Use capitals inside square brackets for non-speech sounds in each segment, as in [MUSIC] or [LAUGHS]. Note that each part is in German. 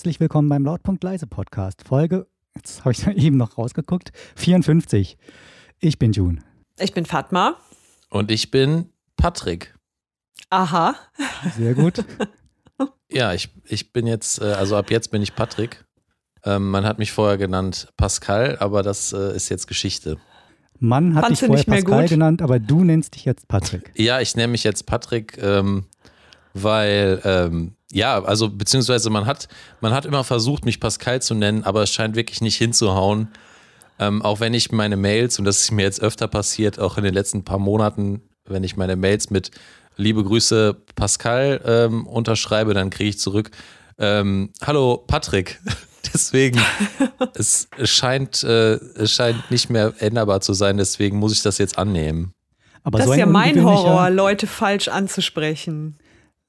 Herzlich willkommen beim Lautpunkt Leise Podcast. Folge, jetzt habe ich [LAUGHS] eben noch rausgeguckt, 54. Ich bin June. Ich bin Fatma. Und ich bin Patrick. Aha. Sehr gut. [LAUGHS] ja, ich, ich bin jetzt, äh, also ab jetzt bin ich Patrick. Ähm, man hat mich vorher genannt Pascal, aber das äh, ist jetzt Geschichte. Mann hat Fandst dich vorher nicht mehr Pascal gut? genannt, aber du nennst dich jetzt Patrick. Ja, ich nenne mich jetzt Patrick, ähm, weil, ähm, ja, also beziehungsweise man hat, man hat immer versucht, mich Pascal zu nennen, aber es scheint wirklich nicht hinzuhauen. Ähm, auch wenn ich meine Mails, und das ist mir jetzt öfter passiert, auch in den letzten paar Monaten, wenn ich meine Mails mit Liebe Grüße Pascal ähm, unterschreibe, dann kriege ich zurück, ähm, hallo Patrick. [LAUGHS] Deswegen, [LAUGHS] es, scheint, äh, es scheint nicht mehr änderbar zu sein, deswegen muss ich das jetzt annehmen. Aber das so ist ja mein Horror, Leute falsch anzusprechen.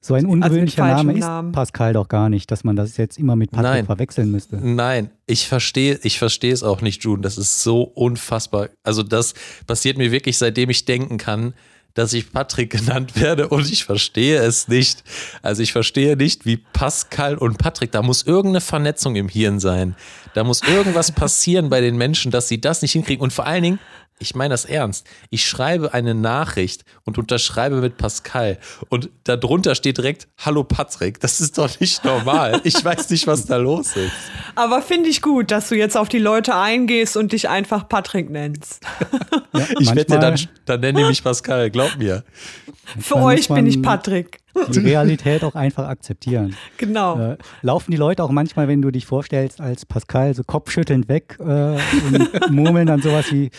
So ein ungewöhnlicher falschem Name ist Namen. Pascal doch gar nicht, dass man das jetzt immer mit Patrick Nein. verwechseln müsste. Nein, ich verstehe, ich verstehe es auch nicht, June. Das ist so unfassbar. Also das passiert mir wirklich, seitdem ich denken kann, dass ich Patrick [LAUGHS] genannt werde und ich verstehe es nicht. Also ich verstehe nicht, wie Pascal und Patrick, da muss irgendeine Vernetzung im Hirn sein. Da muss irgendwas [LAUGHS] passieren bei den Menschen, dass sie das nicht hinkriegen. Und vor allen Dingen, ich meine das ernst. Ich schreibe eine Nachricht und unterschreibe mit Pascal und darunter steht direkt Hallo Patrick. Das ist doch nicht normal. Ich weiß nicht, was da los ist. Aber finde ich gut, dass du jetzt auf die Leute eingehst und dich einfach Patrick nennst. Ja, Ich wette, dann, dann nenne ich mich Pascal, glaub mir. Für euch bin ich Patrick. Die Realität auch einfach akzeptieren. [LAUGHS] Genau. Äh, laufen die Leute auch manchmal, wenn du dich vorstellst als Pascal, so kopfschüttelnd weg äh, und [LAUGHS] murmeln dann sowas wie,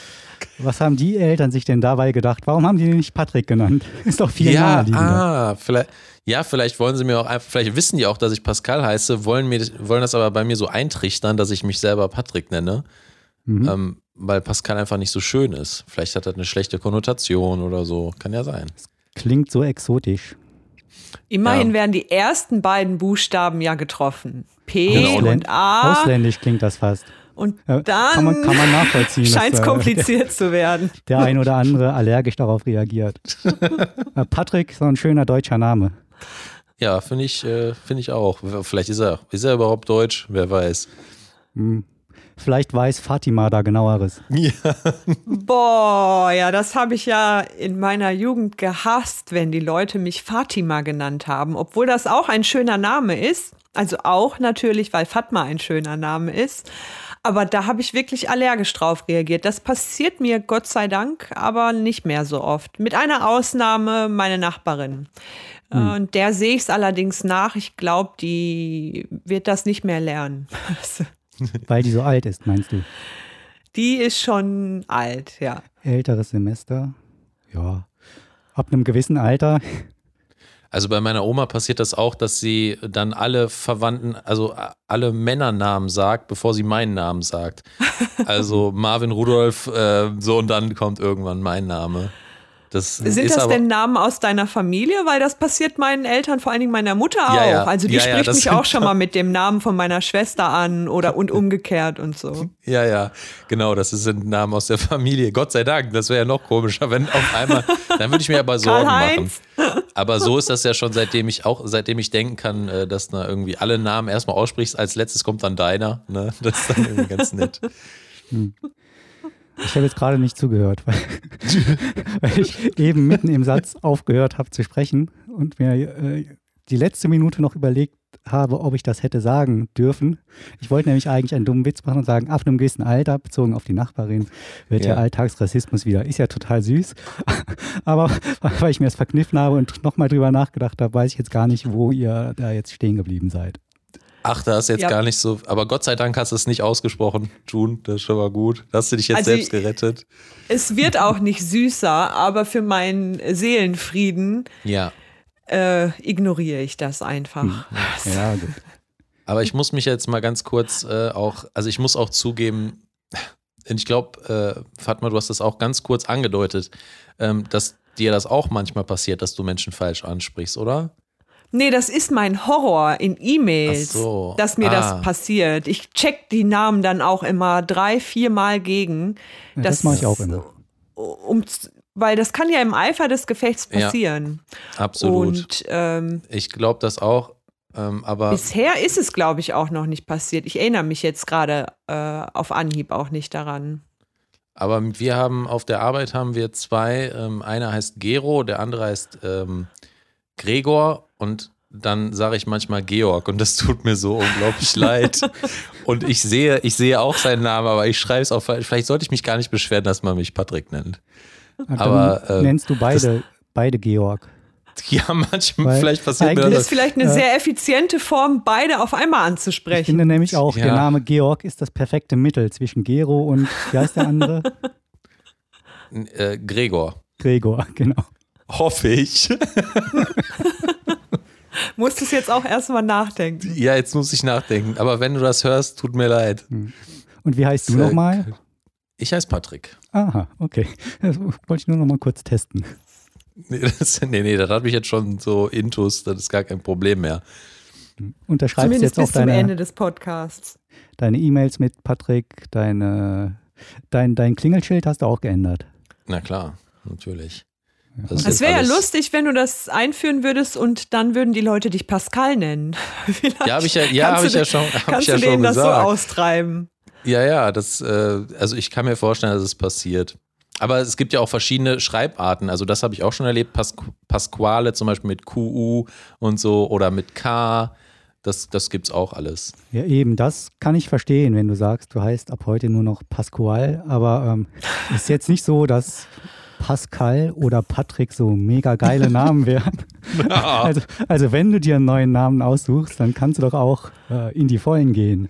was haben die Eltern sich denn dabei gedacht? Warum haben die den nicht Patrick genannt? [LAUGHS] Ist doch viel Ja, ah, vielleicht, ja, vielleicht wollen sie mir auch einfach, vielleicht wissen die auch, dass ich Pascal heiße, wollen, mir, wollen das aber bei mir so eintrichtern, dass ich mich selber Patrick nenne, Mhm. ähm, weil Pascal einfach nicht so schön ist. Vielleicht hat das eine schlechte Konnotation oder so. Kann ja sein. Klingt so exotisch. Immerhin ja. werden die ersten beiden Buchstaben ja getroffen. P Genau. und A. Ausländisch klingt das fast. Und dann kann, man, kann man nachvollziehen. scheint es äh, kompliziert zu werden. [LAUGHS] Der ein oder andere allergisch darauf reagiert. [LAUGHS] Patrick, so ein schöner deutscher Name. Ja, finde ich, äh, finde ich auch. Vielleicht ist er, ist er überhaupt deutsch? Wer weiß. Hm. Vielleicht weiß Fatima da genaueres. Ja. Boah, ja, das habe ich ja in meiner Jugend gehasst, wenn die Leute mich Fatima genannt haben, obwohl das auch ein schöner Name ist. Also auch natürlich, weil Fatma ein schöner Name ist. Aber da habe ich wirklich allergisch drauf reagiert. Das passiert mir Gott sei Dank, aber nicht mehr so oft. Mit einer Ausnahme, meine Nachbarin. Äh, Und der sehe ich es allerdings nach. Ich glaube, die wird das nicht mehr lernen. [LAUGHS] [LAUGHS] Weil die so alt ist, meinst du? Die ist schon alt, ja. Älteres Semester? Ja. Ab einem gewissen Alter. Also bei meiner Oma passiert das auch, dass sie dann alle Verwandten, also alle Männernamen sagt, bevor sie meinen Namen sagt. Also [LAUGHS] Marvin Rudolf, äh, so und dann kommt irgendwann mein Name. Das Sind ist das aber, denn Namen aus deiner Familie? Weil das passiert meinen Eltern, vor allen Dingen meiner Mutter auch. Ja, ja. Also die Ja, spricht mich auch schon mal [LAUGHS] mit dem Namen von meiner Schwester an oder und umgekehrt und so. Ja, ja, genau, das sind Namen aus der Familie. Gott sei Dank, das wäre ja noch komischer, wenn auf einmal, dann würde ich mir aber Sorgen machen. Aber so ist das ja schon, seitdem ich auch, seitdem ich denken kann, äh, dass du irgendwie alle Namen erstmal aussprichst, als letztes kommt dann deiner. Ne? Das ist dann irgendwie ganz nett. Ich habe jetzt gerade nicht zugehört, weil, [LAUGHS] weil ich eben mitten im Satz aufgehört habe zu sprechen und mir äh, die letzte Minute noch überlegt habe, ob ich das hätte sagen dürfen. Ich wollte nämlich eigentlich einen dummen Witz machen und sagen, ab einem gewissen Alter, bezogen auf die Nachbarin, wird ja, Ja. Alltagsrassismus wieder. Ist ja total süß. [LAUGHS] Aber weil ich mir das verkniffen habe und nochmal drüber nachgedacht habe, weiß ich jetzt gar nicht, wo ihr da jetzt stehen geblieben seid. Ach, da ist jetzt Ja. gar nicht so, aber Gott sei Dank hast du es nicht ausgesprochen, June, das ist schon mal gut. Da hast du dich jetzt Also selbst gerettet. Es wird auch nicht süßer, aber für meinen Seelenfrieden Ja. äh, ignoriere ich das einfach. Ja, [LAUGHS] gut. Aber ich muss mich jetzt mal ganz kurz äh, auch, also ich muss auch zugeben, und ich glaube, äh, Fatma, du hast das auch ganz kurz angedeutet, ähm, dass dir das auch manchmal passiert, dass du Menschen falsch ansprichst, oder? Nee, das ist mein Horror in E-Mails, so. dass mir Ah. das passiert. Ich check die Namen dann auch immer drei, vier Mal gegen. Ja, das mache ich auch immer. Um, weil das kann ja im Eifer des Gefechts Ja, passieren. Absolut. Und ähm, ich glaube das auch. Ähm, aber Bisher ist es, glaube ich, auch noch nicht passiert. Ich erinnere mich jetzt gerade äh, auf Anhieb auch nicht daran. Aber wir haben auf der Arbeit haben wir zwei, ähm, einer heißt Gero, der andere heißt ähm, Gregor und dann sage ich manchmal Georg und das tut mir so unglaublich [LAUGHS] leid. Und ich sehe, ich sehe auch seinen Namen, aber ich schreibe es auch, vielleicht sollte ich mich gar nicht beschweren, dass man mich Patrick nennt. Dann Aber, äh, nennst du beide, beide Georg. Ja, manchmal, Weil vielleicht passiert mir Das das. ist vielleicht eine Äh, sehr effiziente Form, beide auf einmal Ich anzusprechen. finde nämlich auch, Ja. der Name Georg ist das perfekte Mittel zwischen Gero und, wie heißt der andere? Äh, Gregor. Gregor, [LAUGHS] genau. Hoffe ich. [LAUGHS] Musstest jetzt auch erstmal nachdenken. Ja, jetzt muss ich nachdenken. Aber wenn du das hörst, tut mir leid. Und wie heißt du nochmal? Ich heiße Patrick. Aha, okay. Das wollte ich nur noch mal kurz testen. Nee, das, nee, nee, das hat mich jetzt schon so intus, das ist gar kein Problem mehr. Unterschreibst Zumindest jetzt auch bis zum Ende deine des Podcasts. deine E-Mails mit Patrick, deine, dein, dein Klingelschild hast du auch geändert. Na klar, natürlich. Es wäre ja lustig, wenn du das einführen würdest und dann würden die Leute dich Pascal nennen. [LAUGHS] Vielleicht Ja, habe ich ja, ja, kannst hab du ich ja den- schon, hab ich Kannst ja du denen das so austreiben? Ja, ja, das, äh, also ich kann mir vorstellen, dass es passiert. Aber es gibt ja auch verschiedene Schreibarten. Also das habe ich auch schon erlebt. Pas Pasquale zum Beispiel mit QU und so oder mit K. Das, das gibt's auch alles. Ja, eben, das kann ich verstehen, wenn du sagst, du heißt ab heute nur noch Pasqual, aber ähm, ist jetzt nicht so, dass Pascal oder Patrick so mega geile Namen wären. [LAUGHS] Also, also wenn du dir einen neuen Namen aussuchst, dann kannst du doch auch äh, in die Vollen gehen.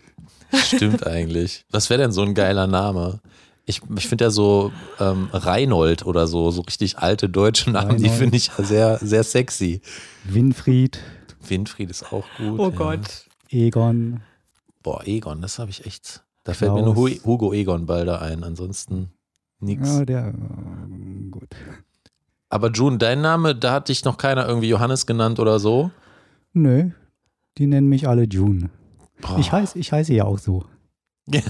Stimmt [LAUGHS] eigentlich. Was wäre denn so ein geiler Name? Ich, ich finde ja so ähm, Reinhold oder so, so richtig alte deutsche Namen, die Reinhold. finde ich ja sehr, sehr sexy. Winfried, Winfried ist auch gut. Oh ja. Gott. Egon, Boah, Egon, das habe ich echt. Da fällt mir nur Klaus. Hu- Hugo Egon Balder ein, ansonsten nix. ja, der, äh, gut. Aber June, dein Name, da hat dich noch keiner irgendwie Johannes genannt oder so? Nö, die nennen mich alle June. Boah. Ich heiße, ich heiße ja auch so. [LAUGHS]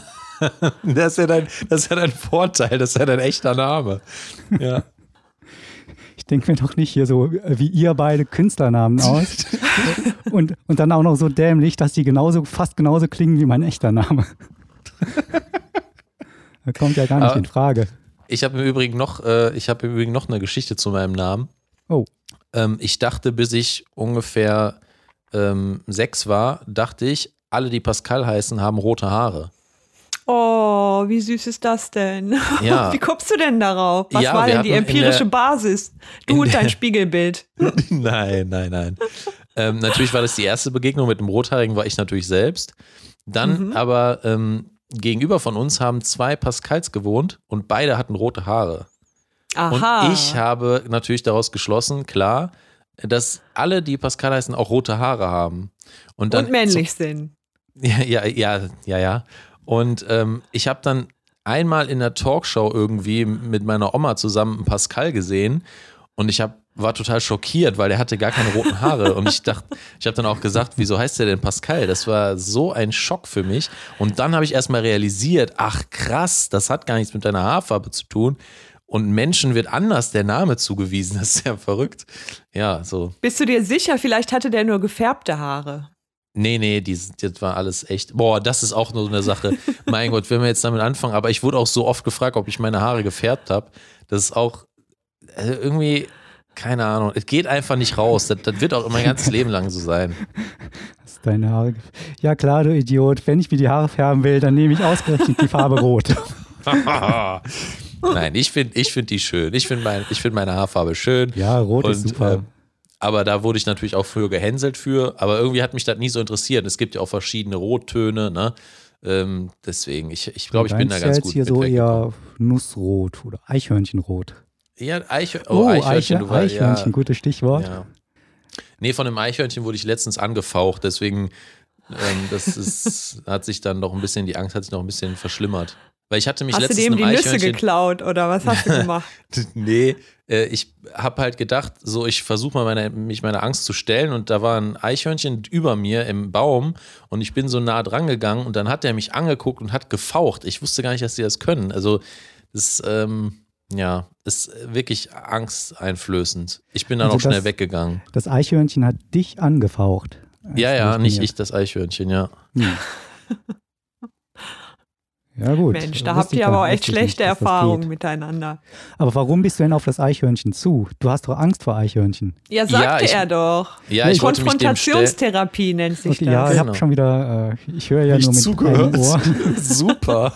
Das ist, ja dein, das ist ja dein Vorteil, das ist ja dein echter Name. Ja. [LAUGHS] Ich denke mir doch nicht hier so äh, wie ihr beide Künstlernamen aus. [LAUGHS] und, und dann auch noch so dämlich, dass die genauso, fast genauso klingen wie mein echter Name. da kommt ja gar nicht Aber- in Frage. Ich habe im Übrigen noch, äh, ich habe im Übrigen noch eine Geschichte zu meinem Namen. Oh. Ähm, ich dachte, bis ich ungefähr ähm, sechs war, dachte ich, alle, die Pascal heißen, haben rote Haare. Oh, wie süß ist das denn? Ja. [LAUGHS] Wie kommst du denn darauf? Was Ja, war denn die empirische der- Basis? [LAUGHS] Du und der- dein Spiegelbild. [LAUGHS] nein, nein, nein. ähm, natürlich war das die erste Begegnung mit dem Rothaarigen, war ich natürlich selbst. Dann Mhm. aber ähm, gegenüber von uns haben zwei Pascals gewohnt und beide hatten rote Haare. Aha. Und ich habe natürlich daraus geschlossen, klar, dass alle, die Pascal heißen, auch rote Haare haben. Und, dann und männlich sind. [LAUGHS] Ja, ja, ja, ja, ja. Und ähm, ich habe dann einmal in der Talkshow irgendwie mit meiner Oma zusammen einen Pascal gesehen und ich hab, war total schockiert, weil der hatte gar keine roten Haare und ich dachte, ich habe dann auch gesagt, wieso heißt der denn Pascal? Das war so ein Schock für mich und dann habe ich erstmal realisiert, ach krass, das hat gar nichts mit deiner Haarfarbe zu tun und Menschen wird anders der Name zugewiesen, das ist ja verrückt. Ja, so. Bist du dir sicher, vielleicht hatte der nur gefärbte Haare? Nee, nee, die, das war alles echt. Boah, das ist auch nur so eine Sache. [LAUGHS] mein Gott, wenn wir jetzt damit anfangen, aber ich wurde auch so oft gefragt, ob ich meine Haare gefärbt habe. Das ist auch äh, irgendwie, keine Ahnung, es geht einfach nicht raus. Das, das wird auch mein ganzes Leben lang so sein. Hast deine Haare. Ja klar, du Idiot. Wenn ich mir die Haare färben will, dann nehme ich ausgerechnet die Farbe Rot. [LAUGHS] [LAUGHS] Nein, ich finde ich find die schön. Ich finde mein, ich find meine Haarfarbe schön. Ja, Rot ist Und, super. äh, aber da wurde ich natürlich auch früher gehänselt für. Aber irgendwie hat mich das nie so interessiert. Es gibt ja auch verschiedene Rottöne, ne? Ähm, deswegen, ich, ich glaube, ich bin da ganz ist gut hier mit so eher Nussrot oder Eichhörnchenrot. Ja, Eichhör Oh, Eichhörnchen, Eiche, du war, Eichhörnchen, ja, gutes Stichwort. ja. Nee, von einem Eichhörnchen wurde ich letztens angefaucht, deswegen ähm, das ist, [LAUGHS] hat sich dann noch ein bisschen, die Angst hat sich noch ein bisschen verschlimmert. Weil ich hatte mich Hast du letztens dem die Nüsse geklaut oder was hast du [LAUGHS] gemacht? Nee, äh, ich habe halt gedacht, so ich versuche mal meine, mich meiner Angst zu stellen und da war ein Eichhörnchen über mir im Baum und ich bin so nah dran gegangen und dann hat er mich angeguckt und hat gefaucht. Ich wusste gar nicht, dass die das können. Also das, ähm, ja, ist wirklich angsteinflößend. Ich bin dann Also auch schnell das- weggegangen. Das Eichhörnchen hat dich angefaucht. Ja, ja, nicht ich, das Eichhörnchen, ja. Hm. [LAUGHS] Ja, gut. Mensch, da habt ich ihr aber auch echt ich nicht, schlechte Erfahrungen miteinander. Aber warum bist du denn auf das Eichhörnchen zu? Du hast doch Angst vor Eichhörnchen. Ja, sagte Ja, ich- er doch. Ja, ich. Konfrontationstherapie nennt sich Okay, das. ja, ich Genau. habe schon wieder, äh, ich höre ja Nicht nur mit zugehört. einem Ohr, [LAUGHS] Super.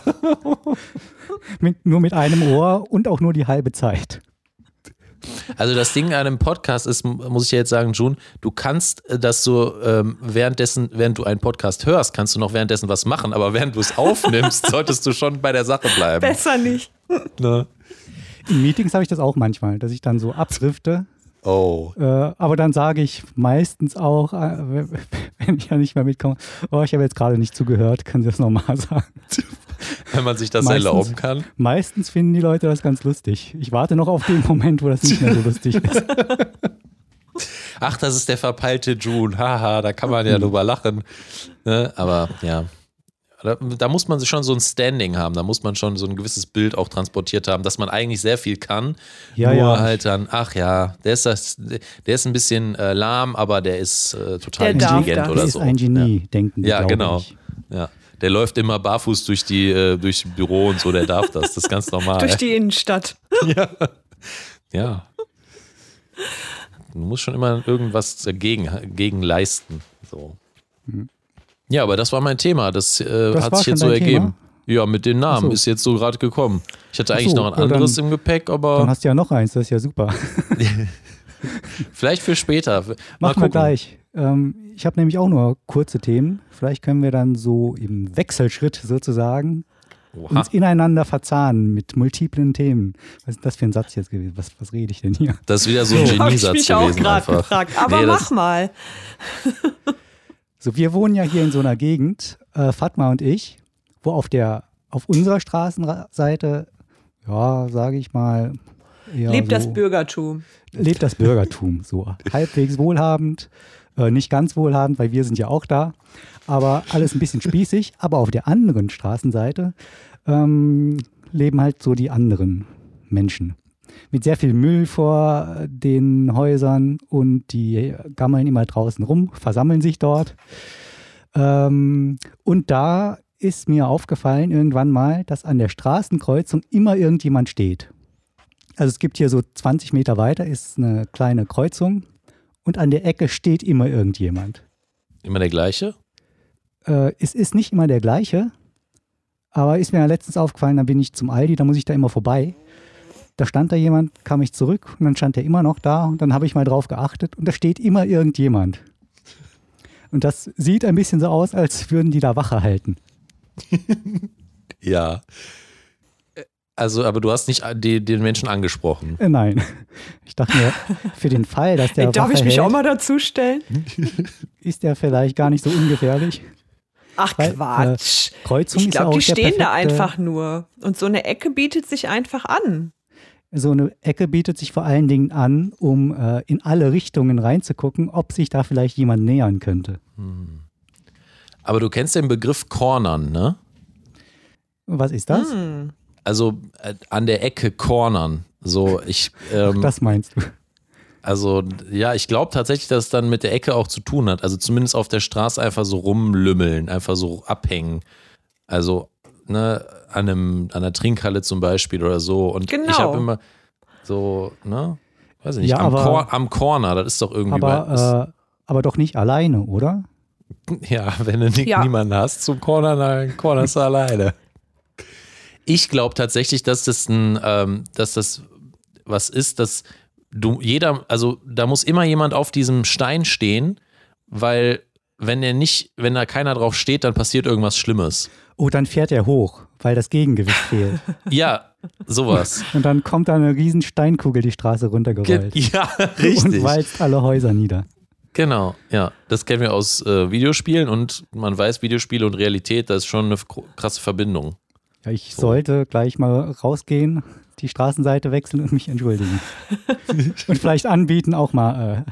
[LAUGHS] mit, nur mit einem Ohr und auch nur die halbe Zeit. Also das Ding an einem Podcast ist, muss ich ja jetzt sagen, June, du kannst äh, das so ähm, währenddessen, während du einen Podcast hörst, kannst du noch währenddessen was machen, aber während du es [LAUGHS] aufnimmst, solltest du schon bei der Sache bleiben. Besser nicht. [LAUGHS] Ne? In Meetings habe ich das auch manchmal, dass ich dann so abdrifte. Oh. Äh, aber dann sage ich meistens auch, äh, [LAUGHS] wenn ich ja nicht mehr mitkomme, oh, ich habe jetzt gerade nicht zugehört, können Sie das nochmal sagen. [LAUGHS] Wenn man sich das Meistens- erlauben kann. Meistens finden die Leute das ganz lustig. Ich warte noch auf den Moment, wo das nicht mehr so lustig ist. [LAUGHS] Ach, das ist der verpeilte June. Haha, da kann man ja drüber lachen. Ne? Aber ja. Da, da muss man schon so ein Standing haben, da muss man schon so ein gewisses Bild auch transportiert haben, dass man eigentlich sehr viel kann. Ja, nur ja. halt dann, ach ja, der ist das, der ist ein bisschen äh, lahm, aber der ist äh, total Der intelligent das. oder Das ist so. ein Genie, denken die, Ja, genau. ich. Ja. Der läuft immer barfuß durch die äh, durch Büro und so, der darf das. Das ist ganz normal. Durch die Innenstadt. [LAUGHS] Ja. Du musst schon immer irgendwas dagegen, dagegen leisten. So. Ja, aber das war mein Thema. Das, äh, Mhm. Das hat sich jetzt so ergeben. Ja, mit den Namen so. ist jetzt so gerade gekommen. Ich hatte eigentlich so, noch ein ja, dann- anderes im Gepäck, Dann aber hast du ja noch eins, das ist ja super. [LAUGHS] [LAUGHS] vielleicht für später. Mal Machen wir gucken. gleich. Ähm, ich habe nämlich auch nur kurze Themen. Vielleicht können wir dann so im Wechselschritt sozusagen Oha. uns ineinander verzahnen mit multiplen Themen. Was ist das für ein Satz jetzt gewesen? Was, was rede ich denn hier? Das ist wieder so ein [LAUGHS] Habe ich Geniesatz mich auch gewesen gerade einfach. gefragt. Aber Nee, mach mal. [LAUGHS] So, wir wohnen ja hier in so einer Gegend, äh, Fatma und ich, wo auf der auf unserer Straßenseite, ja, sage ich mal, Lebt so, das Bürgertum. lebt das Bürgertum so halbwegs wohlhabend, äh, nicht ganz wohlhabend, weil wir sind ja auch da, aber alles ein bisschen spießig. Aber auf der anderen Straßenseite ähm, leben halt so die anderen Menschen mit sehr viel Müll vor den Häusern und die gammeln immer draußen rum, versammeln sich dort. Ähm, und da ist mir aufgefallen irgendwann mal, dass an der Straßenkreuzung immer irgendjemand steht. Also es gibt hier so 20 Meter weiter ist eine kleine Kreuzung und an der Ecke steht immer irgendjemand. Immer der gleiche? Äh, es ist nicht immer der gleiche, aber ist mir ja letztens aufgefallen, dann bin ich zum Aldi, da muss ich da immer vorbei. Da stand da jemand, kam ich zurück und dann stand er immer noch da und dann habe ich mal drauf geachtet und da steht immer irgendjemand. Und das sieht ein bisschen so aus, als würden die da Wache halten. [LAUGHS] Ja. Also, aber du hast nicht die, den Menschen angesprochen. Äh, nein. Ich dachte mir, für den Fall, dass der Ey, darf ich mich hält, auch mal dazu stellen? ist der vielleicht gar nicht so ungefährlich. Ach Weil, äh, Quatsch. Kreuzung ich ja glaube, auch die stehen da perfekte- einfach nur. Und so eine Ecke bietet sich einfach an. So eine Ecke bietet sich vor allen Dingen an, um äh, in alle Richtungen reinzugucken, ob sich da vielleicht jemand nähern könnte. Aber du kennst den Begriff Cornern, ne? Was ist das? Hm. Also äh, an der Ecke cornern. So, ich, ähm, Das meinst du. also ja, ich glaube tatsächlich, dass es dann mit der Ecke auch zu tun hat. Also zumindest auf der Straße einfach so rumlümmeln, einfach so abhängen. Also, ne, an einem, an einer Trinkhalle zum Beispiel oder so. Und ich Genau. habe immer so, ne, weiß ich nicht, Ja, am, aber- Cor am Corner, das ist doch irgendwie Aber, äh, aber doch nicht alleine, oder? [LAUGHS] ja, wenn du Ja. niemanden hast zum Corner, dann cornerst du alleine. Ich glaube tatsächlich, dass das ein, ähm, dass das was ist, dass du jeder, also da muss immer jemand auf diesem Stein stehen, weil wenn er nicht, wenn da keiner drauf steht, dann passiert irgendwas Schlimmes. Oh, dann fährt er hoch, weil das Gegengewicht fehlt. [LAUGHS] Ja, sowas. Und dann kommt da eine riesen Steinkugel die Straße Ge runtergerollt. ja, [LAUGHS] Und richtig. walzt alle Häuser nieder. Genau, ja. Das kennen wir aus äh, Videospielen und man weiß, Videospiele und Realität, das ist schon eine krasse Verbindung. Ich sollte gleich mal rausgehen, die Straßenseite wechseln und mich entschuldigen. [LAUGHS] und vielleicht anbieten, auch mal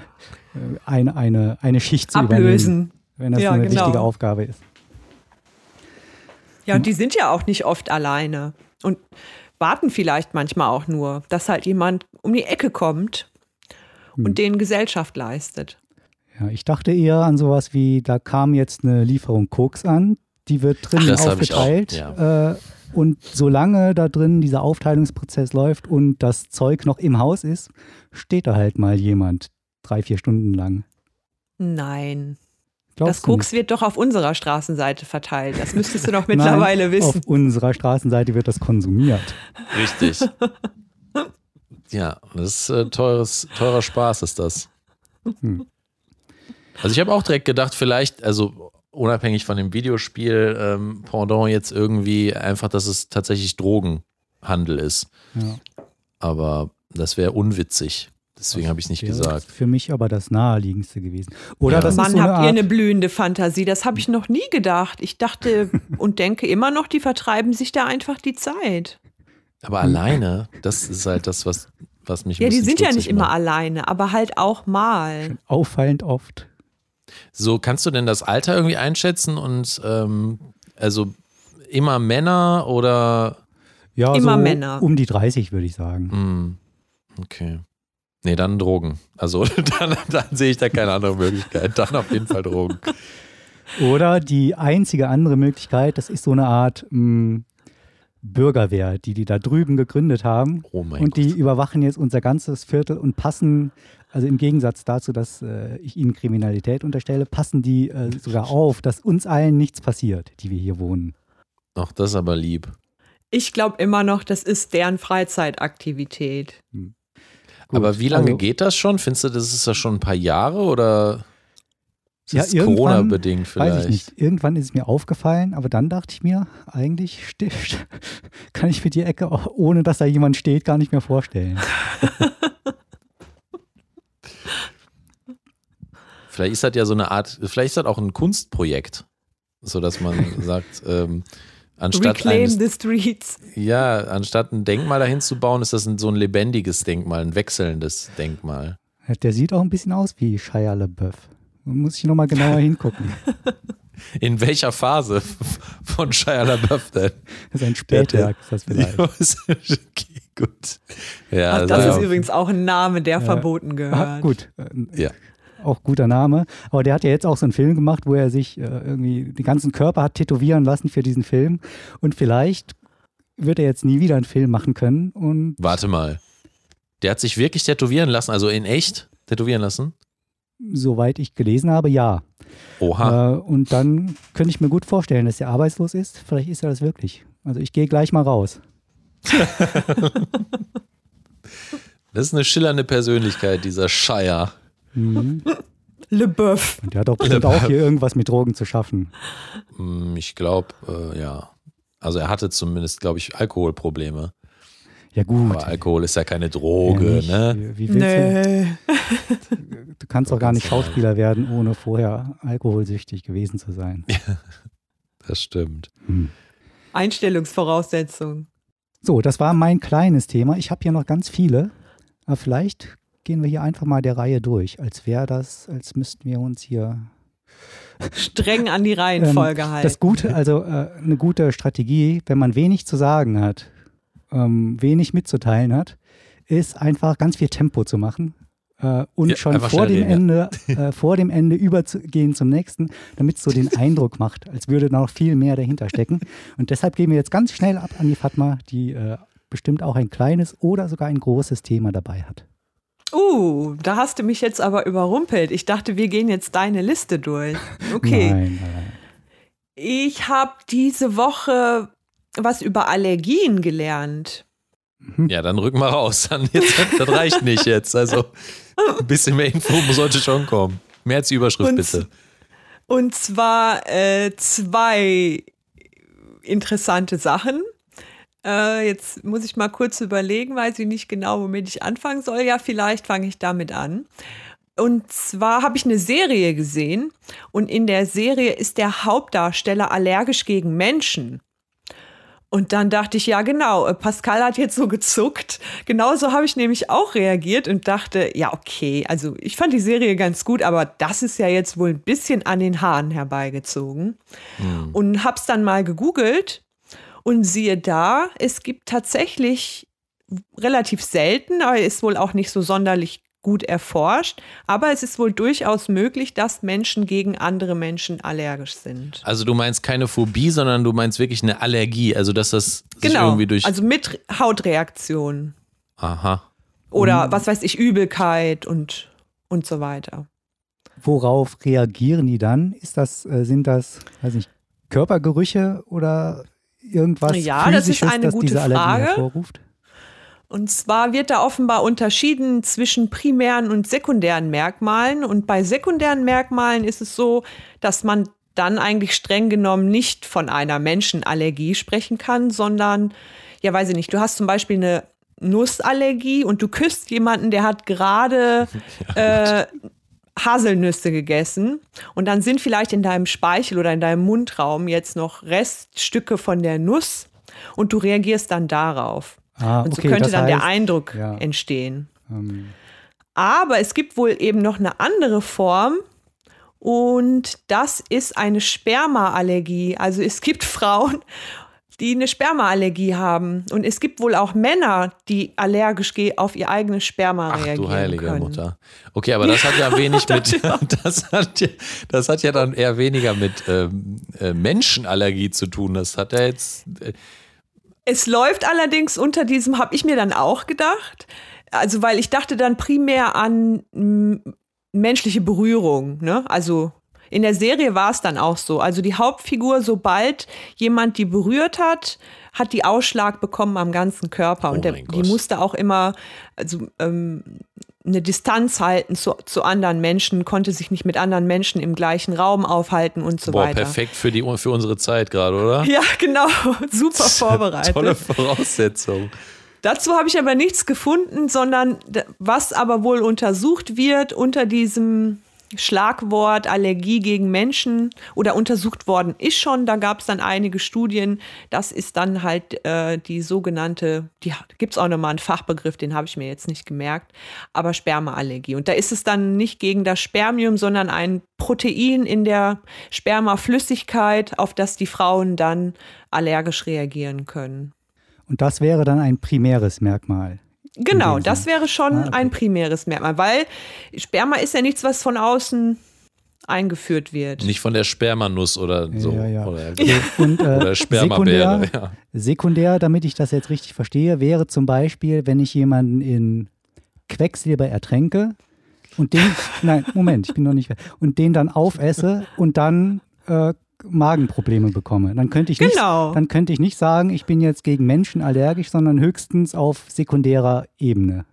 äh, eine, eine, eine Schicht zu übernehmen, Ablösen. wenn das Ja, so eine genau. wichtige Aufgabe ist. Ja, und die sind ja auch nicht oft alleine. Und warten vielleicht manchmal auch nur, dass halt jemand um die Ecke kommt und Hm. denen Gesellschaft leistet. Ja, ich dachte eher an sowas wie, da kam jetzt eine Lieferung Koks an, die wird drin Ach, aufgeteilt. ja. Äh, und solange da drin dieser Aufteilungsprozess läuft und das Zeug noch im Haus ist, steht da halt mal jemand drei, vier Stunden lang. Nein. Glaubst das Koks nicht? wird doch auf unserer Straßenseite verteilt. Das müsstest du doch [LAUGHS] mittlerweile Nein, wissen. Auf unserer Straßenseite wird das konsumiert. Richtig. [LAUGHS] ja, das ist äh, teures, teurer Spaß ist das. Hm. Also ich habe auch direkt gedacht, vielleicht, also unabhängig von dem Videospiel, ähm, Pendant jetzt irgendwie einfach, dass es tatsächlich Drogenhandel ist. Ja. Aber das wäre unwitzig. Deswegen habe ich es nicht gesagt. Für mich aber das naheliegendste gewesen. Oder Ja. das ist Mann, so eine habt ihr eine blühende Fantasie? Das habe ich noch nie gedacht. Ich dachte [LAUGHS] und denke immer noch, die vertreiben sich da einfach die Zeit. Aber alleine, das ist halt das, was, was mich ein Ja, die sind ja nicht stutzig immer macht. alleine, aber halt auch mal. auffallend oft. So, kannst du denn das Alter irgendwie einschätzen und ähm, also immer Männer oder Ja, Immer so Männer. um die 30 würde ich sagen. Hm, okay. Nee, dann Drogen. Also [LAUGHS] dann, dann sehe ich da keine andere Möglichkeit. Dann auf jeden Fall Drogen. Oder die einzige andere Möglichkeit, das ist so eine Art mh, Bürgerwehr, die die da drüben gegründet haben. Oh mein und die Gott. überwachen jetzt unser ganzes Viertel und passen, also im Gegensatz dazu, dass äh, ich ihnen Kriminalität unterstelle, passen die äh, sogar auf, dass uns allen nichts passiert, die wir hier wohnen. Ach, das ist aber lieb. Ich glaube immer noch, das ist deren Freizeitaktivität. Gut, aber wie lange also, geht das schon? Findest du, das ist ja schon ein paar Jahre oder ist Ja, das irgendwann, Corona-bedingt vielleicht? Weiß ich nicht. Irgendwann ist es mir aufgefallen, aber dann dachte ich mir, eigentlich sti- [LAUGHS] kann ich mir die Ecke, auch, ohne dass da jemand steht, gar nicht mehr vorstellen. [LAUGHS] Vielleicht ist das ja so eine Art, vielleicht ist das auch ein Kunstprojekt, so dass man [LAUGHS] sagt, ähm, anstatt Reclaim eines, the streets. ja, anstatt ein Denkmal dahin zu bauen, ist das ein, so ein lebendiges Denkmal, ein wechselndes Denkmal. Der sieht auch ein bisschen aus wie Shia LaBeouf. Muss ich nochmal genauer hingucken. [LAUGHS] In welcher Phase von Shia LaBeouf denn? Das ist ein Spätwerk, ist das vielleicht. [LAUGHS] Okay, gut. Ja, Ach, also- das ist ja. übrigens auch ein Name, der Ja. verboten Ah, gehört. gut. Äh, Ja. Auch guter Name. Aber der hat ja jetzt auch so einen Film gemacht, wo er sich äh, irgendwie den ganzen Körper hat tätowieren lassen für diesen Film. Und vielleicht wird er jetzt nie wieder einen Film machen können. Und Warte mal. Der hat sich wirklich tätowieren lassen, also in echt tätowieren lassen? Soweit ich gelesen habe, ja. Oha. Äh, und dann könnte ich mir gut vorstellen, dass er arbeitslos ist. Vielleicht ist er das wirklich. Also ich gehe gleich mal raus. [LAUGHS] Das ist eine schillernde Persönlichkeit, dieser Shire. Mhm. Le Boeuf. Und der hat doch bestimmt auch hier irgendwas mit Drogen zu schaffen. Hm, Ich glaube, äh, ja. Also er hatte zumindest, glaube ich, Alkoholprobleme. Ja gut. Aber Alkohol ist ja keine Ja, Droge, nicht. ne? Wie, wie willst Nee. du? [LAUGHS] Du kannst doch gar nicht. Schauspieler werden, ohne vorher alkoholsüchtig gewesen zu sein. Das stimmt. Hm. Einstellungsvoraussetzung. So, das war mein kleines Thema. Ich habe hier noch ganz viele. Aber vielleicht gehen wir hier einfach mal der Reihe durch, als wäre das, als müssten wir uns hier Streng an die [LAUGHS] Reihenfolge Ähm, halten. Das Gute, also äh, eine gute Strategie, wenn man wenig zu sagen hat, ähm, wenig mitzuteilen hat, ist einfach ganz viel Tempo zu machen äh, und Ja, schon vor dem reden, Ende, [LAUGHS] äh, vor dem Ende überzugehen zum nächsten, damit es so den Eindruck macht, als würde noch viel mehr dahinter stecken. Und deshalb gehen wir jetzt ganz schnell ab an die Fatma, die äh, bestimmt auch ein kleines oder sogar ein großes Thema dabei hat. Uh, da hast du mich jetzt aber überrumpelt. Ich dachte, wir gehen jetzt deine Liste durch. Okay. Nein, nein. Ich habe diese Woche was über Allergien gelernt. Ja, dann rück mal raus. [LAUGHS] Dann jetzt, das reicht nicht jetzt. Also ein bisschen mehr Info [LAUGHS] sollte schon kommen. Mehr als die Überschrift, Und- bitte. Und zwar äh, zwei interessante Sachen. Äh, jetzt muss ich mal kurz überlegen, weiß ich nicht genau, womit ich anfangen soll. Ja, vielleicht fange ich damit an. Und zwar habe ich eine Serie gesehen und in der Serie ist der Hauptdarsteller allergisch gegen Menschen. Und dann dachte ich, ja genau, äh, Pascal hat jetzt so gezuckt. Genauso habe ich nämlich auch reagiert und dachte, ja okay, also ich fand die Serie ganz gut, aber das ist ja jetzt wohl ein bisschen an den Haaren herbeigezogen. Und hab's dann mal gegoogelt und siehe da, es gibt tatsächlich relativ selten, aber ist wohl auch nicht so sonderlich gut erforscht. Aber es ist wohl durchaus möglich, dass Menschen gegen andere Menschen allergisch sind. Also du meinst keine Phobie, sondern du meinst wirklich eine Allergie. Also dass das sich Genau, irgendwie durch. also mit Hautreaktionen Aha. oder was weiß ich, Übelkeit und, und so weiter. Worauf reagieren die dann? Ist das, äh, sind das, weiß nicht, Körpergerüche oder irgendwas Ja, das ist Physisches, eine das gute diese Allergie Frage. hervorruft? Und zwar wird da offenbar unterschieden zwischen primären und sekundären Merkmalen. Und bei sekundären Merkmalen ist es so, dass man dann eigentlich streng genommen nicht von einer Menschenallergie sprechen kann, sondern, ja, weiß ich nicht, du hast zum Beispiel eine Nussallergie und du küsst jemanden, der hat gerade [LAUGHS] äh, Haselnüsse gegessen und dann sind vielleicht in deinem Speichel oder in deinem Mundraum jetzt noch Reststücke von der Nuss und du reagierst dann darauf. Ah, Und so okay, könnte dann der heißt, Eindruck ja. entstehen. Ähm, Aber es gibt wohl eben noch eine andere Form und das ist eine Spermaallergie. Also es gibt [LAUGHS] Frauen, die eine Spermaallergie haben und es gibt wohl auch Männer, die allergisch auf ihr eigenes Sperma Ach reagieren du heilige können. Mutter. Okay, aber das hat ja [LAUGHS] wenig mit, [LAUGHS] das hat ja, das hat ja dann eher weniger mit ähm, äh, Menschenallergie zu tun. Das hat ja jetzt, äh, Es läuft allerdings unter diesem, habe ich mir dann auch gedacht. Also, weil ich dachte dann primär an menschliche Berührung. Ne? Also in der Serie war es dann auch so. Also die Hauptfigur, sobald jemand die berührt hat, hat die Ausschlag bekommen am ganzen Körper. Oh Und der, die musste auch immer also, ähm, eine Distanz halten zu, zu anderen Menschen, konnte sich nicht mit anderen Menschen im gleichen Raum aufhalten und so boah, weiter. perfekt für, die, für unsere Zeit gerade, oder? Ja, genau. [LAUGHS] Super [LAUGHS] vorbereitet. Tolle Voraussetzung. Dazu habe ich aber nichts gefunden, sondern was aber wohl untersucht wird unter diesem Schlagwort Allergie gegen Menschen oder untersucht worden ist schon, da gab es dann einige Studien, das ist dann halt äh, die sogenannte, die gibt es auch nochmal einen Fachbegriff, den habe ich mir jetzt nicht gemerkt, aber Spermaallergie. Und da ist es dann nicht gegen das Spermium, sondern ein Protein in der Spermaflüssigkeit, auf das die Frauen dann allergisch reagieren können. und das wäre dann ein primäres Merkmal. Genau, das wäre schon Ah, okay. ein primäres Merkmal, weil Sperma ist ja nichts, was von außen eingeführt wird. Nicht von der Spermanuss oder so. Ja, ja. Oder, Und, äh, [LAUGHS] oder Spermabeere. sekundär, Ja. sekundär, damit ich das jetzt richtig verstehe, wäre zum Beispiel, wenn ich jemanden in Quecksilber ertränke und den, [LAUGHS] nein, Moment, ich bin noch nicht, und den dann aufesse und dann äh, Magenprobleme bekomme. Dann könnte ich nicht, Genau. dann könnte ich nicht sagen, ich bin jetzt gegen Menschen allergisch, sondern höchstens auf sekundärer Ebene.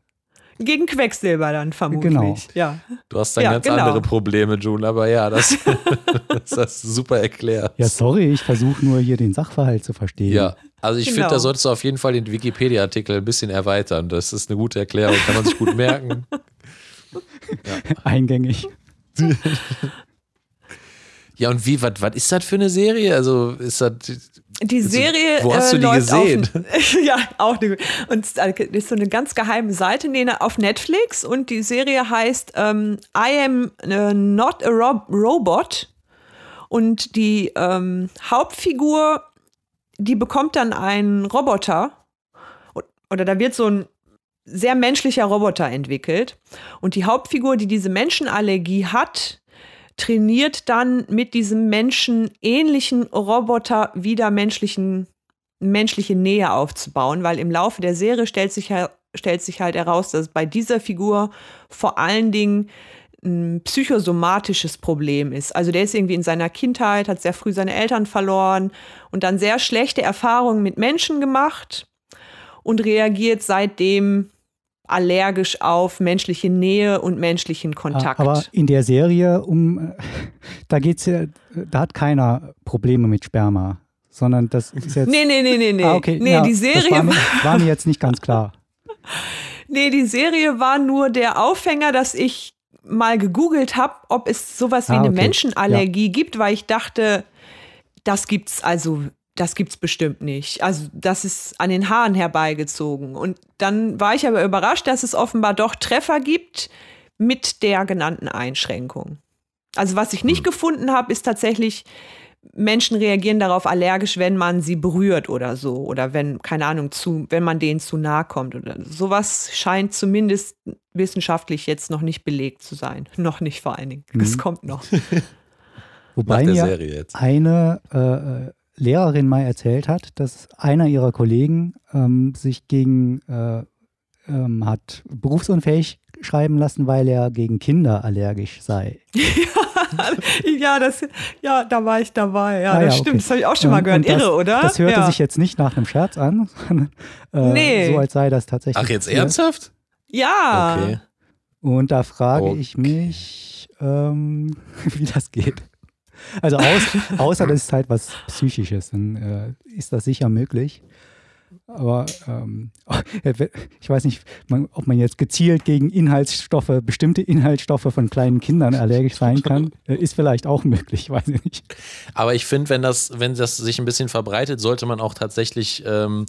Gegen Quecksilber dann vermutlich. Genau. Ja. Du hast dann Ja, ganz genau. andere Probleme, June, aber ja, das, [LAUGHS] das hast du super erklärt. Ja, sorry, ich versuche nur hier den Sachverhalt zu verstehen. Ja, also ich finde, Genau. da solltest du auf jeden Fall den Wikipedia-Artikel ein bisschen erweitern. Das ist eine gute Erklärung, kann man sich gut merken. [LAUGHS] Eingängig. [LAUGHS] Ja, und wie, was was ist das für eine Serie? Also ist das. Die Serie. wo hast äh, du die gesehen? Auf, [LAUGHS] ja, auch eine. Und es ist so eine ganz geheime Seite nee, auf Netflix und die Serie heißt ähm, I am äh, not a Rob Robot. Und die ähm, Hauptfigur, die bekommt dann einen Roboter. Oder da wird so ein sehr menschlicher Roboter entwickelt. Und die Hauptfigur, die diese Menschenallergie hat, trainiert dann mit diesem menschenähnlichen Roboter wieder menschlichen, menschliche Nähe aufzubauen, weil im Laufe der Serie stellt sich, stellt sich halt heraus, dass bei dieser Figur vor allen Dingen ein psychosomatisches Problem ist. Also der ist irgendwie in seiner Kindheit, hat sehr früh seine Eltern verloren und dann sehr schlechte Erfahrungen mit Menschen gemacht und reagiert seitdem allergisch auf menschliche Nähe und menschlichen Kontakt. Aber in der Serie, um, [LAUGHS] da geht's ja, da hat keiner Probleme mit Sperma, sondern das ist jetzt. nee, nee, nee, nee, nee. Ah, okay. nee, ja, die Serie war mir, war mir jetzt nicht ganz klar. [LAUGHS] Nee, die Serie war nur der Aufhänger, dass ich mal gegoogelt habe, ob es sowas wie Ah, eine okay. Menschenallergie gibt, weil ich dachte, das gibt's also, das gibt's bestimmt nicht. Also, das ist an den Haaren herbeigezogen. Und dann war ich aber überrascht, dass es offenbar doch Treffer gibt mit der genannten Einschränkung. Also, was ich nicht gefunden habe, ist tatsächlich Menschen reagieren darauf allergisch, wenn man sie berührt oder so. Oder wenn, keine Ahnung, zu, wenn man denen zu nahe kommt. Oder sowas scheint zumindest wissenschaftlich jetzt noch nicht belegt zu sein. [LAUGHS] Noch nicht vor allen Dingen. Das Mhm. kommt noch. [LAUGHS] Wobei mir Serie jetzt. eine äh, äh, Lehrerin mal erzählt hat, dass einer ihrer Kollegen ähm, sich gegen äh, ähm, hat berufsunfähig schreiben lassen, weil er gegen Kinder allergisch sei. [LAUGHS] ja, das, ja, da war ich dabei. Ja, Ah, das ja, stimmt. okay. Das habe ich auch schon mal Und- gehört. und das, Irre, oder? Das hörte ja. sich jetzt nicht nach einem Scherz an, [LAUGHS] sondern äh, Nee. so als sei das tatsächlich. Ach, jetzt passiert. ernsthaft? Ja. Okay. Und da frage Okay. ich mich, ähm, [LAUGHS] wie das geht. Also aus, [LAUGHS] außer das ist halt was Psychisches, dann äh, ist das sicher möglich. Aber ähm, [LAUGHS] ich weiß nicht, man, ob man jetzt gezielt gegen Inhaltsstoffe, bestimmte Inhaltsstoffe von kleinen Kindern allergisch sein kann, [LAUGHS] äh, ist vielleicht auch möglich, weiß ich nicht. Aber ich finde, wenn das, wenn das sich ein bisschen verbreitet, sollte man auch tatsächlich ähm,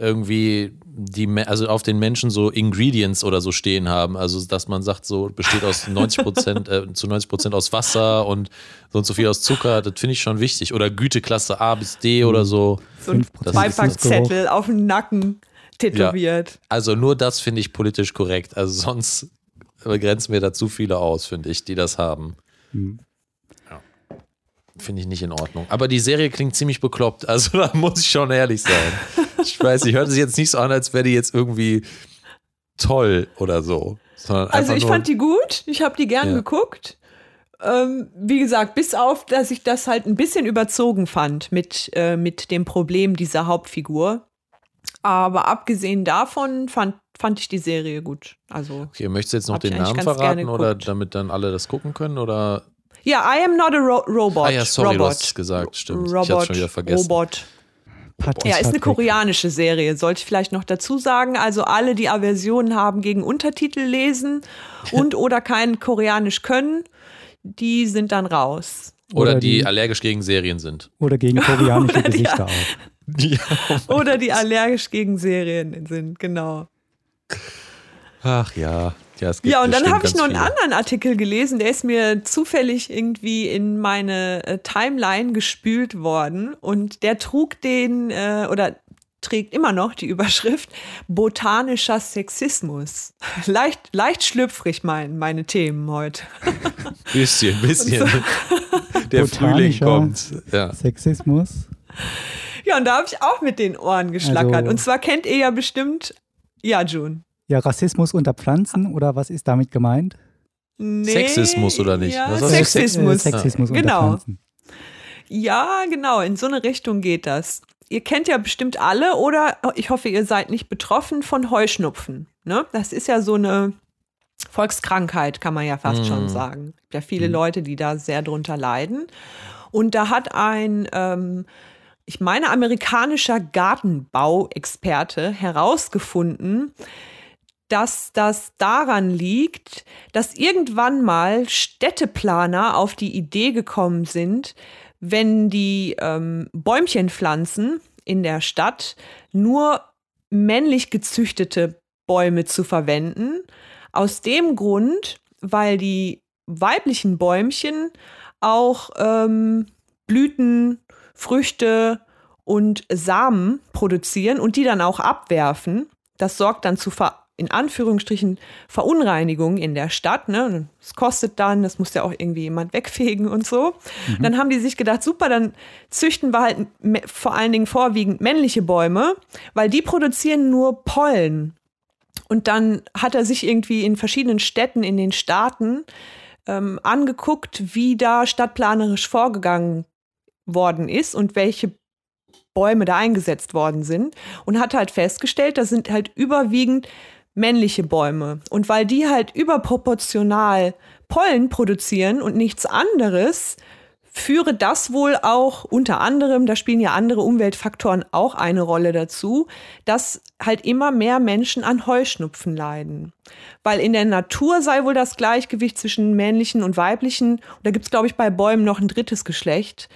irgendwie die, also auf den Menschen so Ingredients oder so stehen haben. Also, dass man sagt, so besteht aus [LAUGHS] 90 Prozent, äh, zu 90 Prozent aus Wasser und so und so viel aus Zucker. Das finde ich schon wichtig. Oder Güteklasse A bis D oder so. So ein 5% Beipackzettel auf dem Nacken tätowiert. Also, nur das finde ich politisch korrekt. Also, sonst begrenzen wir da zu viele aus, finde ich, die das haben. Hm. Finde ich nicht in Ordnung. Aber die Serie klingt ziemlich bekloppt. Also [LAUGHS] da muss ich schon ehrlich sein. Ich weiß nicht, hört sich jetzt nicht so an, als wäre die jetzt irgendwie toll oder so. Also ich fand die gut, ich habe die gern Ja. geguckt. Ähm, wie gesagt, bis auf, dass ich das halt ein bisschen überzogen fand mit, äh, mit dem Problem dieser Hauptfigur. Aber abgesehen davon fand, fand ich die Serie gut. Also Okay, möchtest du jetzt noch ich den Namen verraten oder damit dann alle das gucken können? Oder? Ja, I am not a ro robot. Ah ja, sorry, du Robot. hast es gesagt, stimmt. ich Robot, hab's schon wieder vergessen. Robot. Patrick, Ja, ist eine koreanische Serie, sollte ich vielleicht noch dazu sagen. Also alle, die Aversionen haben gegen Untertitel lesen [LAUGHS] und oder kein Koreanisch können, die sind dann raus. Oder, Oder die, die- allergisch gegen Serien sind. Oder gegen koreanische [LAUGHS] Oder die- Gesichter auch. [LAUGHS] Ja. Oder die allergisch gegen Serien sind, genau. Ach ja. Ja, es gibt Ja, und dann habe ich noch einen viele. anderen Artikel gelesen, der ist mir zufällig irgendwie in meine äh, Timeline gespült worden und der trug den äh, oder trägt immer noch die Überschrift botanischer Sexismus. [LAUGHS] Leicht, leicht schlüpfrig mein, meine Themen heute. [LAUGHS] Bisschen, bisschen. [LAUGHS] Der Frühling Botanischer kommt. Ja. Sexismus. Ja, und da habe ich auch mit den Ohren geschlackert. Also- und zwar kennt ihr ja bestimmt, ja, June. Ja, Rassismus unter Pflanzen oder was ist damit gemeint? Nee, Sexismus oder nicht? Ja? Sexismus. Äh, Sexismus unter Genau. Pflanzen. Ja, genau, in so eine Richtung geht das. Ihr kennt ja bestimmt alle oder ich hoffe, ihr seid nicht betroffen von Heuschnupfen. Ne? Das ist ja so eine Volkskrankheit, kann man ja fast Mm. schon sagen. Es gibt ja viele Leute, die da sehr drunter leiden. Und da hat ein, ähm, ich meine, amerikanischer Gartenbauexperte herausgefunden, dass das daran liegt, dass irgendwann mal Städteplaner auf die Idee gekommen sind, wenn die ähm, Bäumchen in der Stadt, nur männlich gezüchtete Bäume zu verwenden. Aus dem Grund, weil die weiblichen Bäumchen auch ähm, Blüten, Früchte und Samen produzieren und die dann auch abwerfen. Das sorgt dann zu in Anführungsstrichen Verunreinigung in der Stadt. Ne? Das kostet dann, das muss ja auch irgendwie jemand wegfegen und so. Dann haben die sich gedacht, super, dann züchten wir halt vor allen Dingen vorwiegend männliche Bäume, weil die produzieren nur Pollen. Und dann hat er sich irgendwie in verschiedenen Städten in den Staaten ähm, angeguckt, wie da stadtplanerisch vorgegangen worden ist und welche Bäume da eingesetzt worden sind und hat halt festgestellt, das sind halt überwiegend männliche Bäume. Und weil die halt überproportional Pollen produzieren und nichts anderes, führe das wohl auch unter anderem, da spielen ja andere Umweltfaktoren auch eine Rolle dazu, dass halt immer mehr Menschen an Heuschnupfen leiden. Weil in der Natur sei wohl das Gleichgewicht zwischen männlichen und weiblichen, und da gibt es, glaube ich, bei Bäumen noch ein drittes Geschlecht,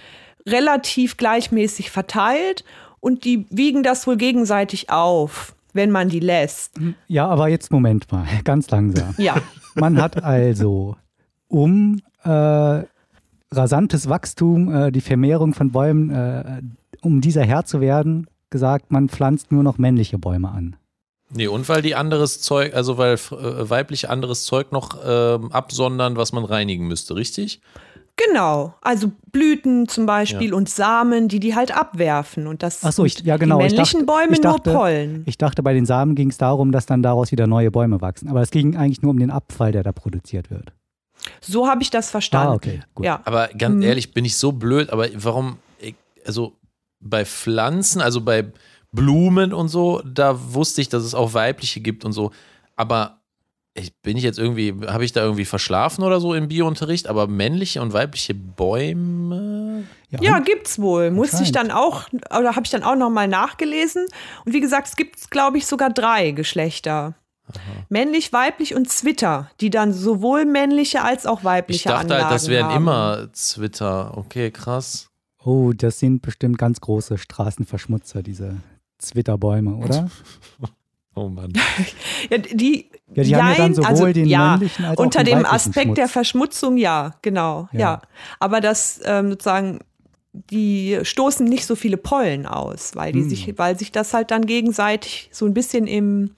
relativ gleichmäßig verteilt und die wiegen das wohl gegenseitig auf, wenn man die lässt. Ja, aber jetzt Moment mal, [LAUGHS] ganz langsam. Ja. Man hat also, um äh, rasantes Wachstum, äh, die Vermehrung von Bäumen, äh, um dieser Herr zu werden, gesagt, man pflanzt nur noch männliche Bäume an. Nee, und weil die anderes Zeug, also weil äh, weibliche anderes Zeug noch ähm, absondern, was man reinigen müsste, richtig? Genau, also Blüten zum Beispiel ja. und Samen, die die halt abwerfen und das Ach so, ich, ja genau. die männlichen dachte, Bäume dachte, nur Pollen. Ich dachte, bei den Samen ging es darum, dass dann daraus wieder neue Bäume wachsen. Aber es ging eigentlich nur um den Abfall, der da produziert wird. So habe ich das verstanden. Ah, okay, gut. Ja. Aber ganz mhm. ehrlich, bin ich so blöd, aber warum, also bei Pflanzen, also bei Blumen und so, da wusste ich, dass es auch weibliche gibt und so. Aber ich, bin ich jetzt irgendwie, habe ich da irgendwie verschlafen oder so im Biounterricht? Aber männliche und weibliche Bäume? Ja, ja gibt's wohl. Musste ich dann auch, oder habe ich dann auch nochmal nachgelesen. Und wie gesagt, es gibt, glaube ich, sogar drei Geschlechter. Aha. Männlich, weiblich und Zwitter, die dann sowohl männliche als auch weibliche Ich dachte Anlagen halt, das wären haben. immer Zwitter. Okay, krass. Oh, das sind bestimmt ganz große Straßenverschmutzer, diese Zwitterbäume, oder? [LAUGHS] Oh Mann. [LAUGHS] ja, die, ja, die haben ja dann sowohl also, den ja, männlichen als unter auch den dem Aspekt Schmutz. der Verschmutzung, ja, genau, ja. Ja. Aber das ähm, sozusagen, die stoßen nicht so viele Pollen aus, weil die Hm. sich, weil sich das halt dann gegenseitig so ein bisschen im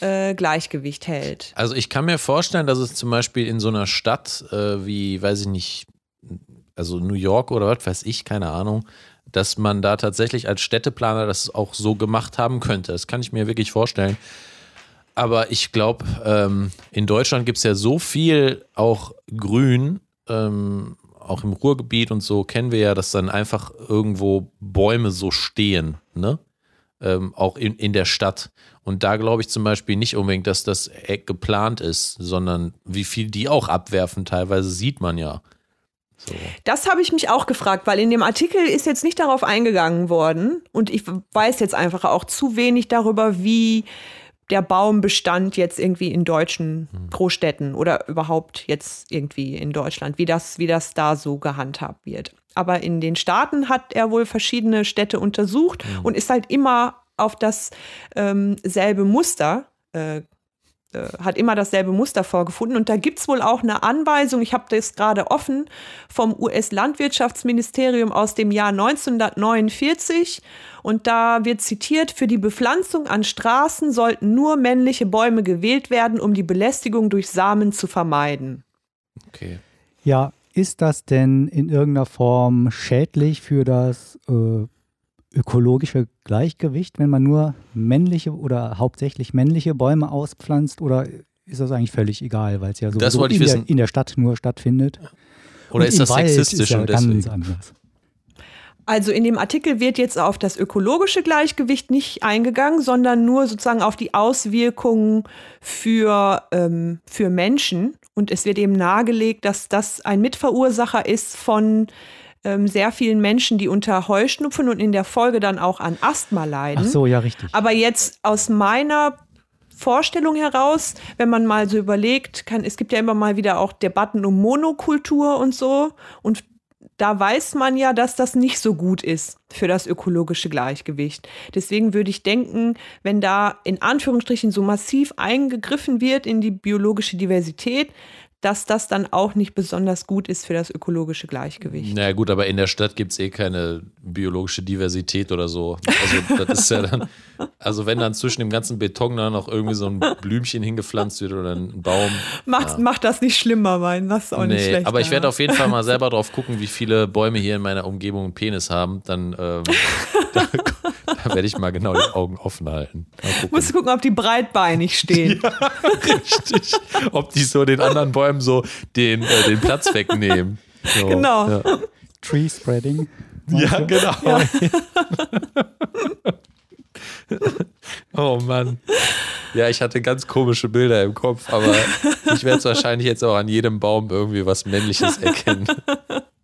äh, Gleichgewicht hält. Also ich kann mir vorstellen, dass es zum Beispiel in so einer Stadt äh, wie, weiß ich nicht, also New York oder was weiß ich, keine Ahnung, dass man da tatsächlich als Städteplaner das auch so gemacht haben könnte. Das kann ich mir wirklich vorstellen. Aber ich glaube, ähm, in Deutschland gibt es ja so viel auch Grün, ähm, auch im Ruhrgebiet und so kennen wir ja, dass dann einfach irgendwo Bäume so stehen, ne? Ähm, auch in, in der Stadt. Und da glaube ich zum Beispiel nicht unbedingt, dass das äh, geplant ist, sondern wie viel die auch abwerfen, teilweise sieht man ja. So. Das habe ich mich auch gefragt, weil in dem Artikel ist jetzt nicht darauf eingegangen worden und ich weiß jetzt einfach auch zu wenig darüber, wie der Baumbestand jetzt irgendwie in deutschen Großstädten oder überhaupt jetzt irgendwie in Deutschland, wie das, wie das da so gehandhabt wird. Aber in den Staaten hat er wohl verschiedene Städte untersucht und ist halt immer auf das ähm, Muster äh, äh, hat immer dasselbe Muster vorgefunden. Und da gibt es wohl auch eine Anweisung, ich habe das gerade offen, vom US-Landwirtschaftsministerium aus dem Jahr 1949. Und da wird zitiert, für die Bepflanzung an Straßen sollten nur männliche Bäume gewählt werden, um die Belästigung durch Samen zu vermeiden. Okay. Ja, ist das denn in irgendeiner Form schädlich für das äh, ökologische Gleichgewicht, wenn man nur männliche oder hauptsächlich männliche Bäume auspflanzt? Oder ist das eigentlich völlig egal, weil es ja ich in, der, in der Stadt nur stattfindet? Oder Und ist das Wald sexistisch ist ja und ganz deswegen? anders. Also in dem Artikel wird jetzt auf das ökologische Gleichgewicht nicht eingegangen, sondern nur sozusagen auf die Auswirkungen für, ähm, für Menschen. Und es wird eben nahegelegt, dass das ein Mitverursacher ist von ähm, sehr vielen Menschen, die unter Heuschnupfen und in der Folge dann auch an Asthma leiden. Ach so, ja, richtig. Aber jetzt aus meiner Vorstellung heraus, wenn man mal so überlegt, kann, es gibt ja immer mal wieder auch Debatten um Monokultur und so. Und da weiß man ja, dass das nicht so gut ist für das ökologische Gleichgewicht. Deswegen würde ich denken, wenn da in Anführungsstrichen so massiv eingegriffen wird in die biologische Diversität, dass das dann auch nicht besonders gut ist für das ökologische Gleichgewicht. Naja gut, aber in der Stadt gibt es eh keine biologische Diversität oder so. Also das ist ja dann, also wenn dann zwischen dem ganzen Beton da noch irgendwie so ein Blümchen hingepflanzt wird oder ein Baum. Macht, ja. macht das nicht schlimmer, mein, das ist auch nicht Nee, schlecht. aber ich werde auf jeden Fall mal selber drauf gucken, wie viele Bäume hier in meiner Umgebung einen Penis haben. Dann, ähm, [LAUGHS] [LAUGHS] da werde ich mal genau die Augen offen halten. Gucken. Musst du gucken, ob die breitbeinig stehen. [LAUGHS] Richtig. Ob die so den anderen Bäumen so den, äh, den Platz wegnehmen. So, Genau. Ja, Tree Spreading. ja genau. [LAUGHS] Oh Mann. Ja, ich hatte ganz komische Bilder im Kopf, aber ich werde es wahrscheinlich jetzt auch an jedem Baum irgendwie was Männliches erkennen. [LAUGHS]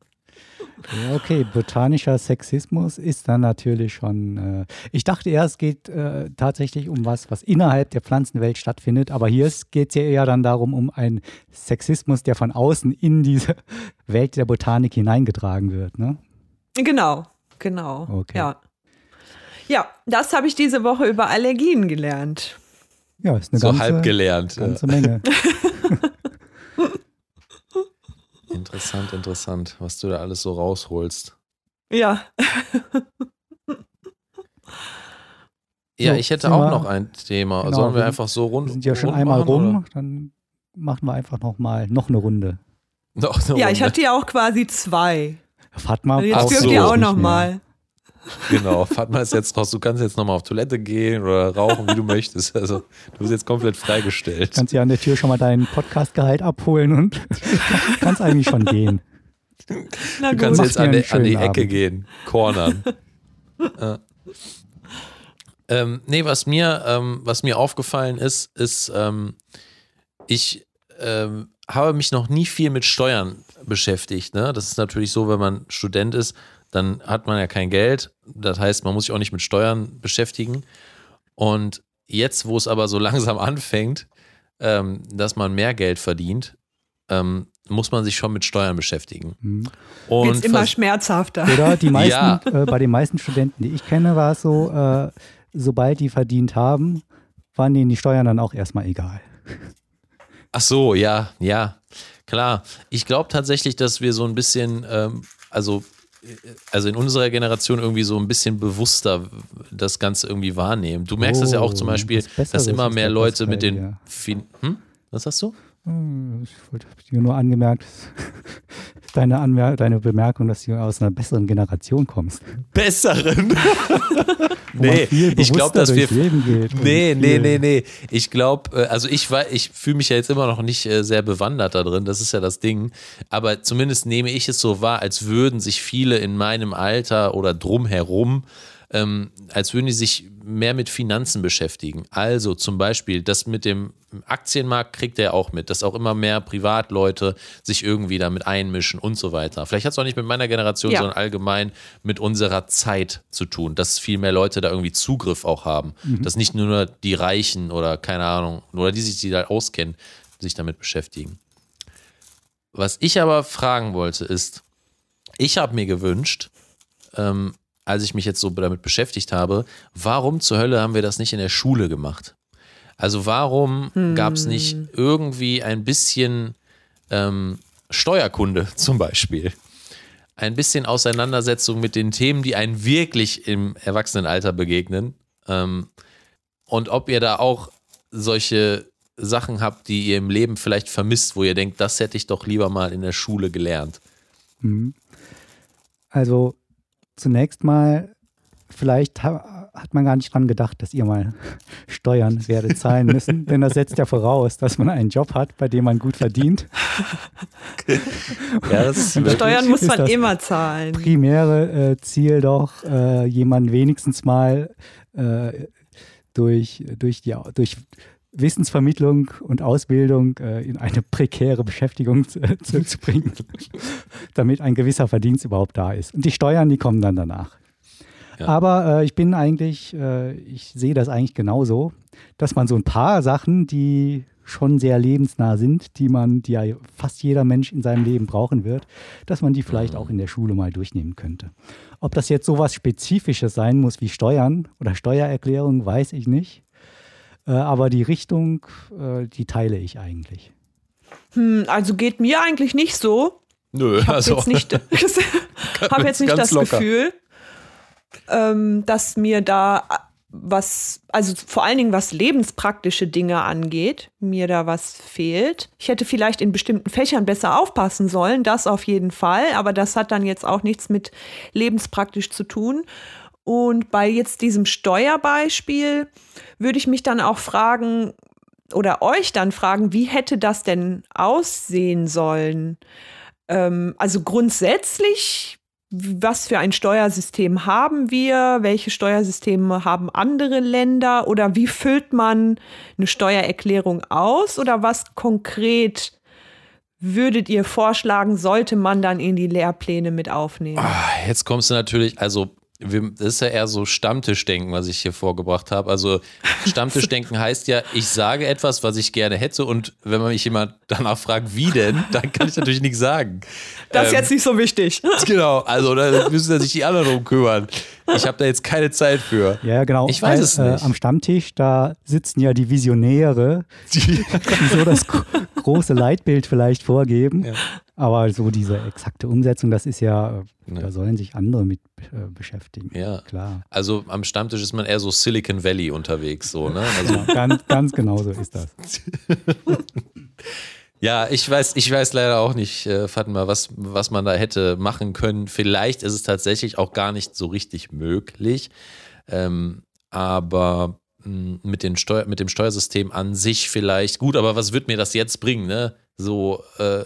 Ja, okay, botanischer Sexismus ist dann natürlich schon. Äh, ich dachte erst, es geht äh, tatsächlich um was, was innerhalb der Pflanzenwelt stattfindet, aber hier geht es ja eher dann darum, um einen Sexismus, der von außen in diese [LAUGHS] Welt der Botanik hineingetragen wird. Ne? Genau, genau. Okay. Ja. Ja, das habe ich diese Woche über Allergien gelernt. Ja, ist eine So ganze, halb gelernt. ganze Menge. [LAUGHS] [LAUGHS] Interessant, interessant, was du da alles so rausholst. Ja. Ja, So, ich hätte auch wir- noch ein Thema. Genau, Sollen wir wir- einfach so rund Wir sind ja schon einmal machen, rum, oder? dann machen wir einfach noch mal noch eine Runde. Noch eine Ja, ich Runde. hatte ja auch quasi zwei. Fatma Jetzt Ach dürft so. ihr auch nicht noch mehr. mal. Genau, Fatma ist jetzt raus. Du kannst jetzt nochmal auf Toilette gehen oder rauchen, wie du möchtest. Also, du bist jetzt komplett freigestellt. Kannst ja an der Tür schon mal deinen Podcast-Gehalt abholen und kannst eigentlich schon gehen. Na Du gut. kannst Mach jetzt an, die- an die Ecke Abend. gehen, cornern. ja. ähm, nee, was mir, ähm, was mir aufgefallen ist, ist, ähm, ich ähm, habe mich noch nie viel mit Steuern beschäftigt. Ne? Das ist natürlich so, wenn man Student ist, dann hat man ja kein Geld. Das heißt, man muss sich auch nicht mit Steuern beschäftigen. Und jetzt, wo es aber so [LAUGHS] langsam anfängt, ähm, dass man mehr Geld verdient, ähm, muss man sich schon mit Steuern beschäftigen. Hm. Und Wird's immer schmerzhafter. Oder die [LAUGHS] meisten, Ja. äh, bei den meisten Studenten, die ich kenne, war es so, äh, sobald die verdient haben, waren denen die Steuern dann auch erstmal egal. Ach so, ja, ja, klar. Ich glaube tatsächlich, dass wir so ein bisschen, ähm, also, also in unserer Generation irgendwie so ein bisschen bewusster das Ganze irgendwie wahrnehmen. Du merkst das ja auch zum Oh, Beispiel, Besseres dass immer mehr Leute mit den. Fin hm? Was hast du? Hm, Ich wollte dir nur angemerkt, deine, Anmer deine Bemerkung, dass du aus einer besseren Generation kommst. Besseren. [LAUGHS] [LAUGHS] Nee, ich glaube, dass wir. Leben geht [LAUGHS] Nee, nee, nee, nee. Ich glaube, also ich ich fühle mich ja jetzt immer noch nicht äh, sehr bewandert da drin, das ist ja das Ding. Aber zumindest nehme ich es so wahr, als würden sich viele in meinem Alter oder drumherum, ähm, als würden die sich mehr mit Finanzen beschäftigen. Also zum Beispiel, das mit dem Aktienmarkt kriegt er auch mit, dass auch immer mehr Privatleute sich irgendwie damit einmischen und so weiter. Vielleicht hat es auch nicht mit meiner Generation, Ja. sondern allgemein mit unserer Zeit zu tun, dass viel mehr Leute da irgendwie Zugriff auch haben. Dass nicht nur die Reichen oder keine Ahnung, oder die sich die da auskennen, sich damit beschäftigen. Was ich aber fragen wollte ist, ich habe mir gewünscht, ähm, als ich mich jetzt so damit beschäftigt habe, warum zur Hölle haben wir das nicht in der Schule gemacht? Also warum gab es nicht irgendwie ein bisschen ähm, Steuerkunde [LAUGHS] zum Beispiel? Ein bisschen Auseinandersetzung mit den Themen, die einen wirklich im Erwachsenenalter begegnen. Ähm, und ob ihr da auch solche Sachen habt, die ihr im Leben vielleicht vermisst, wo ihr denkt, das hätte ich doch lieber mal in der Schule gelernt. Mhm. Also zunächst mal, vielleicht ha hat man gar nicht dran gedacht, dass ihr mal [LAUGHS] Steuern werdet zahlen müssen, denn das setzt ja voraus, dass man einen Job hat, bei dem man gut verdient. [LAUGHS] Ja, Steuern muss man immer zahlen. Primäre äh, Ziel doch, äh, jemanden wenigstens mal äh, durch, durch, die, durch Wissensvermittlung und Ausbildung äh, in eine prekäre Beschäftigung [LAUGHS] zu, zu, bringen, [LAUGHS] damit ein gewisser Verdienst überhaupt da ist. Und die Steuern, die kommen dann danach. Ja. Aber äh, ich bin eigentlich, äh, ich sehe das eigentlich genauso, dass man so ein paar Sachen, die schon sehr lebensnah sind, die man, die ja fast jeder Mensch in seinem Leben brauchen wird, dass man die vielleicht auch in der Schule mal durchnehmen könnte. Ob das jetzt sowas Spezifisches sein muss wie Steuern oder Steuererklärung, weiß ich nicht. Äh, aber die Richtung, äh, die teile ich eigentlich. Hm, also geht mir eigentlich nicht so. Nö, Ich habe also jetzt nicht, [LAUGHS] hab jetzt nicht das locker. Gefühl, ähm, dass mir da was, also vor allen Dingen was lebenspraktische Dinge angeht, mir da was fehlt. Ich hätte vielleicht in bestimmten Fächern besser aufpassen sollen, das auf jeden Fall, aber das hat dann jetzt auch nichts mit lebenspraktisch zu tun. Und bei jetzt diesem Steuerbeispiel würde ich mich dann auch fragen oder euch dann fragen, wie hätte das denn aussehen sollen? Ähm, also grundsätzlich, was für ein Steuersystem haben wir? Welche Steuersysteme haben andere Länder? Oder wie füllt man eine Steuererklärung aus? Oder was konkret würdet ihr vorschlagen, sollte man dann in die Lehrpläne mit aufnehmen? Ah, Jetzt kommst du natürlich, also das ist ja eher so Stammtischdenken, was ich hier vorgebracht habe. Also Stammtischdenken [LAUGHS] heißt ja, ich sage etwas, was ich gerne hätte und wenn man mich jemand danach fragt, wie denn, dann kann ich natürlich nichts sagen. das ist Ähm, jetzt nicht so wichtig. [LAUGHS] Genau, also da müssen sich die anderen drum kümmern. Ich habe da jetzt keine Zeit für. Ja, genau. Ich weiß Weil, es nicht. Äh, am Stammtisch, da sitzen ja die Visionäre, die so das gro- große Leitbild vielleicht vorgeben. Ja. Aber so diese exakte Umsetzung, das ist ja, Ja. da sollen sich andere mit äh, beschäftigen. Ja. Klar. Also am Stammtisch ist man eher so Silicon Valley unterwegs, so, ne? Also, Ja, ganz, ganz genau so ist das. [LAUGHS] ja, ich weiß, ich weiß leider auch nicht, äh, Fatma, was, was man da hätte machen können. Vielleicht ist es tatsächlich auch gar nicht so richtig möglich. Ähm, aber mh, mit, den Steuer, mit dem Steuersystem an sich vielleicht gut, aber was wird mir das jetzt bringen, ne? So, äh,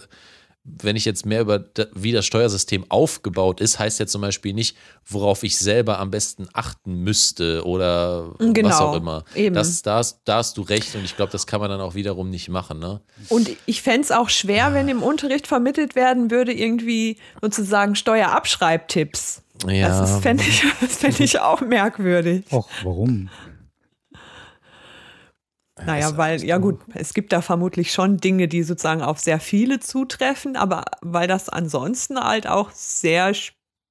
wenn ich jetzt mehr über wie das Steuersystem aufgebaut ist, heißt ja zum Beispiel nicht, worauf ich selber am besten achten müsste oder was Genau, auch immer. eben. Das, da, hast, da hast du recht und ich glaube, das kann man dann auch wiederum nicht machen. Ne? Und ich fände es auch schwer, wenn im Unterricht vermittelt werden würde, irgendwie sozusagen Steuerabschreibtipps. Ja, Das fände ich, [LAUGHS] das fänd ich auch merkwürdig. Och, warum? Naja, weil, ja gut, es gibt da vermutlich schon Dinge, die sozusagen auf sehr viele zutreffen, aber weil das ansonsten halt auch sehr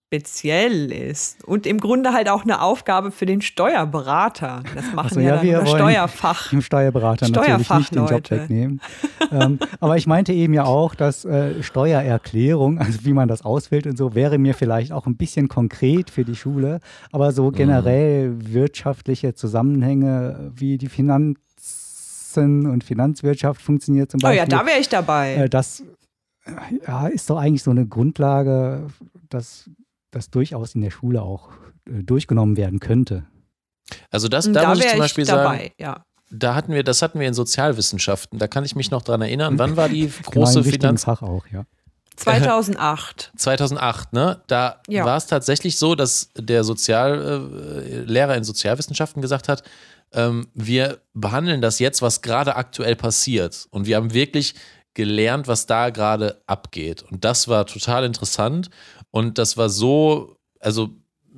speziell ist und im Grunde halt auch eine Aufgabe für den Steuerberater. Das machen Ach so, ja, ja, dann wir Steuerfach. [LAUGHS] Dem Steuerberater natürlich nicht den Job wegnehmen. ähm, aber ich meinte eben ja auch, dass äh, Steuererklärung, [LAUGHS] also wie man das auswählt und so, wäre mir vielleicht auch ein bisschen konkret für die Schule. Aber so generell wirtschaftliche Zusammenhänge wie die Finanzen und Finanzwirtschaft funktioniert zum Oh Beispiel. ja, da wäre ich dabei. Äh, das äh, ja, ist doch eigentlich so eine Grundlage, dass das durchaus in der Schule auch äh, durchgenommen werden könnte. Also das, da, da muss ich zum ich Beispiel dabei, sagen, ja. da hatten wir, das hatten wir in Sozialwissenschaften. Da kann ich mich noch dran erinnern. Wann war die [LAUGHS] Genau, große wichtigen Finanz? Fach auch, ja. 2008. 2008, [LAUGHS] ne? Da Ja. war es tatsächlich so, dass der Soziallehrer äh, Lehrer in Sozialwissenschaften gesagt hat, ähm, wir behandeln das jetzt, was gerade aktuell passiert. Und wir haben wirklich gelernt, was da gerade abgeht. Und das war total interessant. Und das war so, also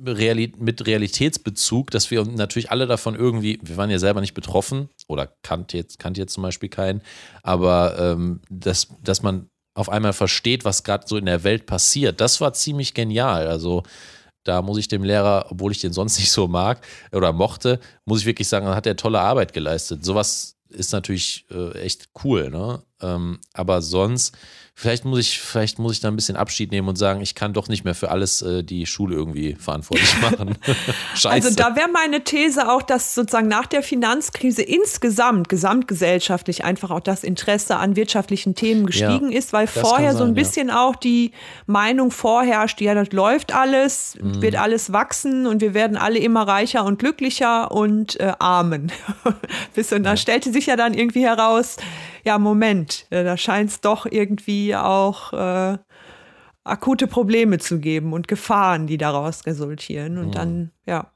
Reali mit Realitätsbezug, dass wir natürlich alle davon irgendwie, wir waren ja selber nicht betroffen oder kannte jetzt, kannte jetzt zum Beispiel keinen, aber ähm, dass, dass man auf einmal versteht, was gerade so in der Welt passiert, das war ziemlich genial. Also da muss ich dem Lehrer, obwohl ich den sonst [LAUGHS] nicht so mag oder mochte, muss ich wirklich sagen, da hat er tolle Arbeit geleistet. Sowas ist natürlich äh, echt cool, ne? Ähm, aber sonst, vielleicht muss ich, vielleicht muss ich da ein bisschen Abschied nehmen und sagen, ich kann doch nicht mehr für alles äh, die Schule irgendwie verantwortlich [LAUGHS] machen. [LAUGHS] Scheiße. Also da wäre meine These auch, dass sozusagen nach der Finanzkrise insgesamt, gesamtgesellschaftlich einfach auch das Interesse an wirtschaftlichen Themen gestiegen ist, weil vorher so sein, ein bisschen auch die Meinung vorherrscht, ja, das läuft alles, Mhm. wird alles wachsen und wir werden alle immer reicher und glücklicher und äh, armen. [LAUGHS] Bis und da stellte sich ja dann irgendwie heraus, ja, Moment, äh, da scheint es doch irgendwie auch äh, akute Probleme zu geben und Gefahren, die daraus resultieren. Und dann, ja,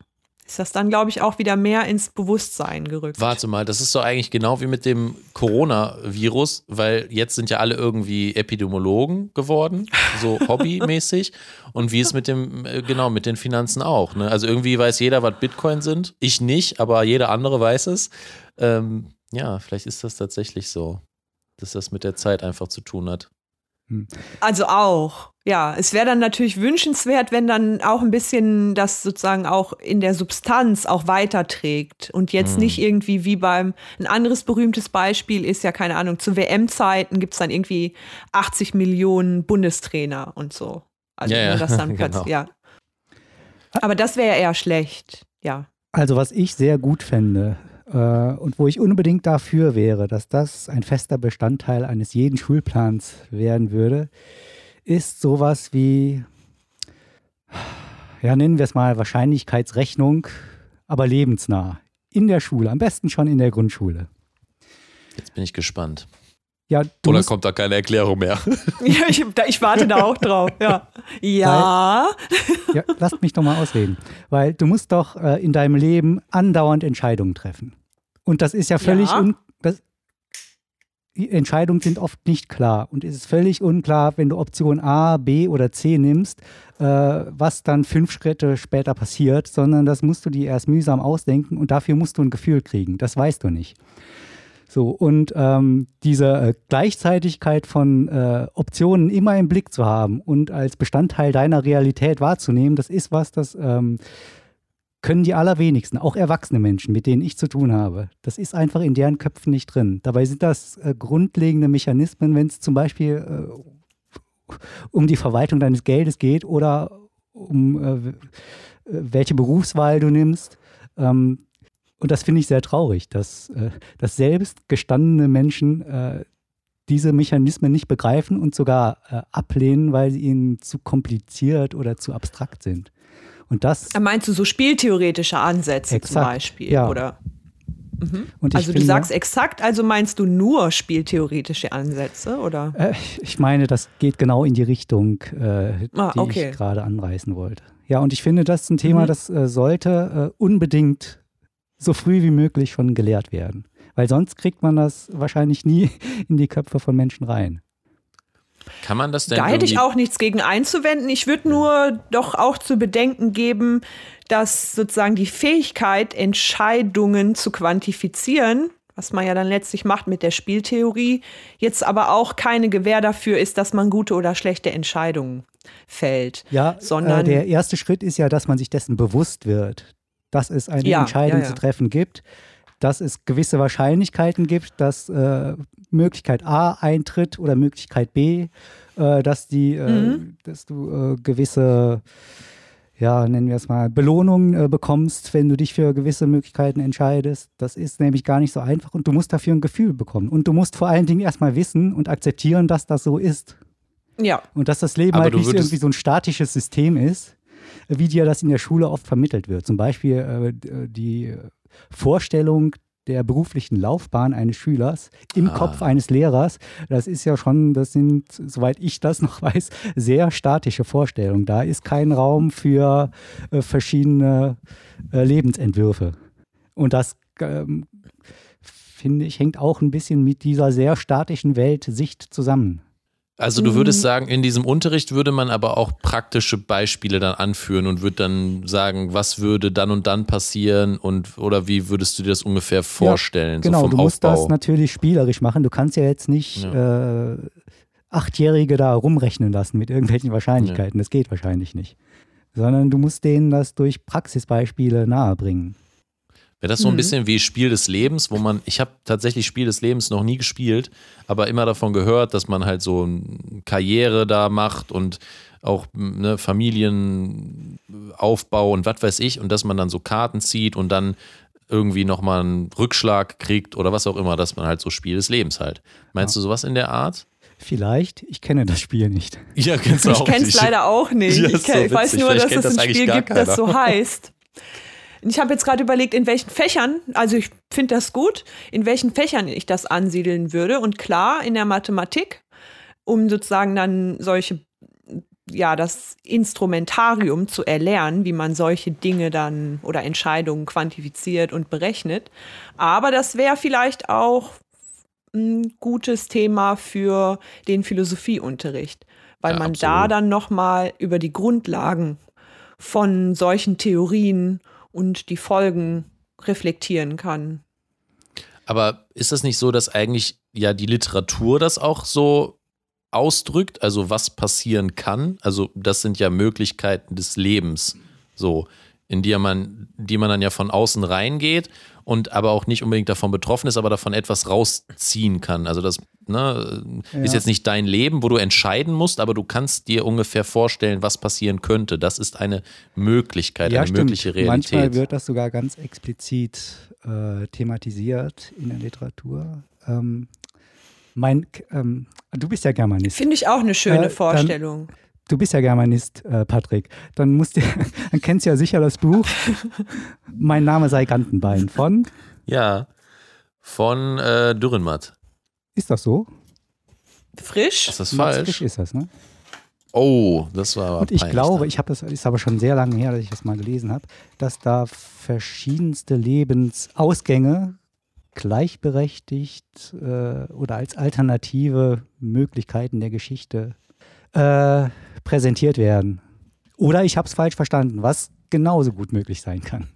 ist das dann, glaube ich, auch wieder mehr ins Bewusstsein gerückt. Warte mal, das ist doch eigentlich genau wie mit dem Coronavirus, weil jetzt sind ja alle irgendwie Epidemiologen geworden, so [LAUGHS] hobbymäßig. Und wie es mit dem, äh, genau, mit den Finanzen auch. Ne? Also irgendwie weiß jeder, was Bitcoin sind. Ich nicht, aber jeder andere weiß es. Ähm, ja, vielleicht ist das tatsächlich so, dass das mit der Zeit einfach zu tun hat. Also auch. Ja, es wäre dann natürlich wünschenswert, wenn dann auch ein bisschen das sozusagen auch in der Substanz auch weiterträgt und jetzt nicht irgendwie wie beim, ein anderes berühmtes Beispiel ist ja, keine Ahnung, zu WM-Zeiten gibt es dann irgendwie 80 Millionen Bundestrainer und so. Also Ja, ja, das dann [LAUGHS] genau. ja. Aber das wäre ja eher schlecht, ja. Also was ich sehr gut fände und wo ich unbedingt dafür wäre, dass das ein fester Bestandteil eines jeden Schulplans werden würde, ist sowas wie, ja nennen wir es mal Wahrscheinlichkeitsrechnung, aber lebensnah. In der Schule, am besten schon in der Grundschule. Jetzt bin ich gespannt. Ja, du Oder musst, kommt da keine Erklärung mehr? [LAUGHS] Ja, ich, da- ich warte da auch drauf, ja. Ja. ja, lasst mich doch mal ausreden. Weil du musst doch äh, in deinem Leben andauernd Entscheidungen treffen. Und das ist ja völlig Ja. un das, die Entscheidungen sind oft nicht klar. Und es ist völlig unklar, wenn du Option A, B oder C nimmst, äh, was dann fünf Schritte später passiert, sondern das musst du dir erst mühsam ausdenken und dafür musst du ein Gefühl kriegen. Das weißt du nicht. So, und ähm, diese äh, Gleichzeitigkeit von äh, Optionen immer im Blick zu haben und als Bestandteil deiner Realität wahrzunehmen, das ist was, das ähm, können die allerwenigsten, auch erwachsene Menschen, mit denen ich zu tun habe. Das ist einfach in deren Köpfen nicht drin. Dabei sind das äh, grundlegende Mechanismen, wenn es zum Beispiel äh, um die Verwaltung deines Geldes geht oder um äh, welche Berufswahl du nimmst. Ähm, und das finde ich sehr traurig, dass, äh, dass selbst gestandene Menschen äh, diese Mechanismen nicht begreifen und sogar äh, ablehnen, weil sie ihnen zu kompliziert oder zu abstrakt sind. Und das. Meinst du so spieltheoretische Ansätze Exakt, zum Beispiel? ja. Oder? Mhm. Also du finde- sagst exakt, also meinst du nur spieltheoretische Ansätze, oder? Äh, ich meine, das geht genau in die Richtung, äh, Ah, die okay. ich gerade anreißen wollte. Ja, und ich finde, das ist ein Thema, Mhm. das äh, sollte äh, unbedingt so früh wie möglich schon gelehrt werden. Weil sonst kriegt man das wahrscheinlich nie [LAUGHS] in die Köpfe von Menschen rein. Kann man das denn Da hätte ich auch nichts gegen einzuwenden. Ich würde nur doch auch zu bedenken geben, dass sozusagen die Fähigkeit, Entscheidungen zu quantifizieren, was man ja dann letztlich macht mit der Spieltheorie, jetzt aber auch keine Gewähr dafür ist, dass man gute oder schlechte Entscheidungen fällt. Ja, Sondern- äh, der erste Schritt ist ja, dass man sich dessen bewusst wird, dass es eine Ja, Entscheidung ja, ja. zu treffen gibt, dass es gewisse Wahrscheinlichkeiten gibt, dass äh, Möglichkeit A eintritt oder Möglichkeit B, äh, dass die, äh, Mhm. dass du äh, gewisse, ja, nennen wir es mal, Belohnungen äh, bekommst, wenn du dich für gewisse Möglichkeiten entscheidest. Das ist nämlich gar nicht so einfach und du musst dafür ein Gefühl bekommen. Und du musst vor allen Dingen erstmal wissen und akzeptieren, dass das so ist. Ja, Und dass das Leben Aber halt nicht irgendwie so ein statisches System ist, wie dir das in der Schule oft vermittelt wird. Zum Beispiel äh, die Vorstellung der beruflichen Laufbahn eines Schülers im Ah. Kopf eines Lehrers, das ist ja schon, das sind, soweit ich das [LAUGHS] noch weiß, sehr statische Vorstellungen. Da ist kein Raum für äh, verschiedene äh, Lebensentwürfe. Und das, ähm, finde ich, hängt auch ein bisschen mit dieser sehr statischen Weltsicht zusammen. Also du würdest Mhm. sagen, in diesem Unterricht würde man aber auch praktische Beispiele dann anführen und würde dann sagen, was würde dann und dann passieren und oder wie würdest du dir das ungefähr vorstellen, Genau, so du musst Aufbau? das natürlich spielerisch machen. Du kannst ja jetzt nicht äh, Achtjährige da rumrechnen lassen mit irgendwelchen Wahrscheinlichkeiten. Das geht wahrscheinlich nicht. Sondern du musst denen das durch Praxisbeispiele nahebringen. Wäre das so ein Mhm. bisschen wie Spiel des Lebens, wo man, ich habe tatsächlich Spiel des Lebens noch nie gespielt, aber immer davon gehört, dass man halt so eine Karriere da macht und auch ne, Familienaufbau und was weiß ich und dass man dann so Karten zieht und dann irgendwie nochmal einen Rückschlag kriegt oder was auch immer, dass man halt so Spiel des Lebens halt. Meinst du sowas in der Art? Vielleicht, ich kenne das Spiel nicht. Ja, kennst ich kenne es leider auch nicht. Ja, ich ist so kenn, ich weiß nur, Vielleicht dass es das ein Spiel gibt, das so heißt. Ich habe jetzt gerade überlegt, in welchen Fächern, also ich finde das gut, in welchen Fächern ich das ansiedeln würde. Und klar, in der Mathematik, um sozusagen dann solche, ja, das Instrumentarium zu erlernen, wie man solche Dinge dann oder Entscheidungen quantifiziert und berechnet. Aber das wäre vielleicht auch ein gutes Thema für den Philosophieunterricht, weil Ja, man absolut. da dann noch mal über die Grundlagen von solchen Theorien und die Folgen reflektieren kann. Aber ist das nicht so, dass eigentlich ja die Literatur das auch so ausdrückt, also was passieren kann? Also das sind ja Möglichkeiten des Lebens, so in die man, die man dann ja von außen reingeht und aber auch nicht unbedingt davon betroffen ist, aber davon etwas rausziehen kann. Also das ne, ist Ja. jetzt nicht dein Leben, wo du entscheiden musst, aber du kannst dir ungefähr vorstellen, was passieren könnte. Das ist eine Möglichkeit, eine mögliche Realität. Manchmal wird das sogar ganz explizit äh, thematisiert in der Literatur. Ähm, mein, ähm, du bist ja Germanist. Finde ich auch eine schöne Äh, dann- Vorstellung. Du bist ja Germanist, äh, Patrick. Dann musst du, [LAUGHS] dann kennst du ja sicher das Buch Mein Name sei Gantenbein von. ja, von äh, Dürrenmatt. Ist das so? Frisch? Ist das falsch? Frisch ist das, ne? Oh, das war aber Und ich peinlich glaube, dann. ich habe das ist aber schon sehr lange her, dass ich das mal gelesen habe, dass da verschiedenste Lebensausgänge gleichberechtigt äh, oder als alternative Möglichkeiten der Geschichte äh, präsentiert werden. Oder ich habe es falsch verstanden, was genauso gut möglich sein kann.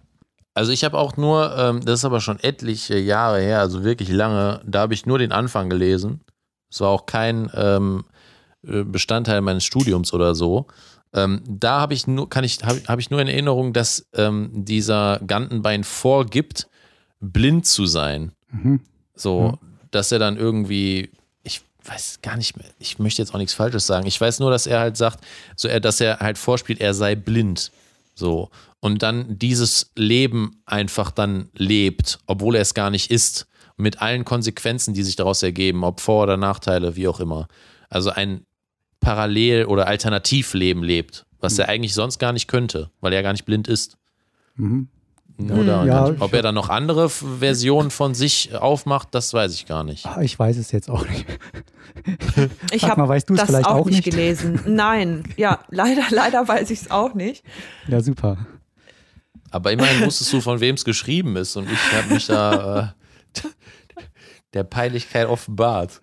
Also ich habe auch nur, ähm, das ist aber schon etliche Jahre her, also wirklich lange, da habe ich nur den Anfang gelesen. Es war auch kein ähm, äh, Bestandteil meines Studiums oder so. Ähm, da habe ich nur, kann ich, habe hab ich nur in Erinnerung, dass ähm, dieser Gantenbein vorgibt, blind zu sein. Mhm. So, Mhm. dass er dann irgendwie, weiß gar nicht mehr, ich möchte jetzt auch nichts Falsches sagen. Ich weiß nur, dass er halt sagt, so er, dass er halt vorspielt, er sei blind. So. Und dann dieses Leben einfach dann lebt, obwohl er es gar nicht ist. Mit allen Konsequenzen, die sich daraus ergeben, ob Vor- oder Nachteile, wie auch immer. Also ein Parallel- oder Alternativleben lebt, was er eigentlich sonst gar nicht könnte, weil er gar nicht blind ist. Mhm. Oder Ja, ob er dann noch andere Versionen von sich aufmacht, das weiß ich gar nicht. Ah, Ich weiß es jetzt auch nicht. [LAUGHS] Ich habe weißt du es das vielleicht auch auch nicht nicht? gelesen. Nein, ja, [LAUGHS] leider, leider weiß ich es auch nicht. Ja, super. Aber immerhin wusstest du, von wem es geschrieben ist und ich habe mich da äh, [LAUGHS] der Peinlichkeit offenbart.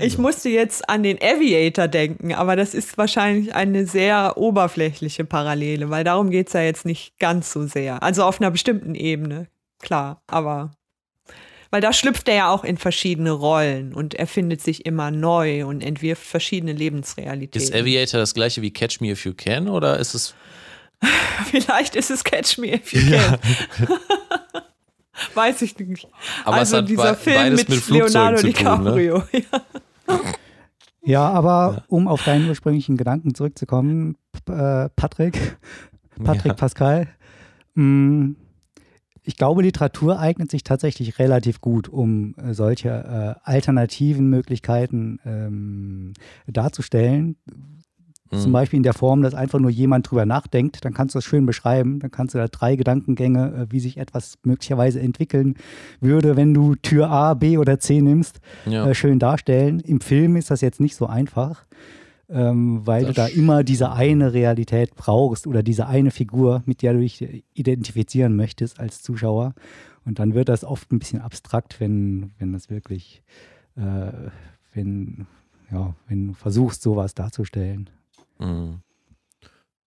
Ich musste jetzt an den Aviator denken, aber das ist wahrscheinlich eine sehr oberflächliche Parallele, weil darum geht es ja jetzt nicht ganz so sehr. Also auf einer bestimmten Ebene, klar, aber weil da schlüpft er ja auch in verschiedene Rollen und erfindet sich immer neu und entwirft verschiedene Lebensrealitäten. Ist Aviator das gleiche wie Catch Me If You Can oder ist es [LAUGHS] Vielleicht ist es Catch Me If You Can. [LAUGHS] Weiß ich nicht. Aber es also hat dieser Film mit, mit Leonardo zu tun, ne? DiCaprio. [LAUGHS] Ja. Ja, aber um auf deinen ursprünglichen Gedanken zurückzukommen, äh, Patrick, [LAUGHS] Patrick Ja. Pascal, mh, ich glaube, Literatur eignet sich tatsächlich relativ gut, um äh, solche äh, alternativen Möglichkeiten ähm, darzustellen. Zum Mhm. Beispiel in der Form, dass einfach nur jemand drüber nachdenkt, dann kannst du das schön beschreiben. Dann kannst du da drei Gedankengänge, äh, wie sich etwas möglicherweise entwickeln würde, wenn du Tür A, B oder C nimmst, Ja. äh, schön darstellen. Im Film ist das jetzt nicht so einfach, ähm, weil Das du da immer diese eine Realität brauchst oder diese eine Figur, mit der du dich äh, identifizieren möchtest als Zuschauer. Und dann wird das oft ein bisschen abstrakt, wenn, wenn das wirklich, äh, wenn, ja, wenn du versuchst, sowas darzustellen. Mhm.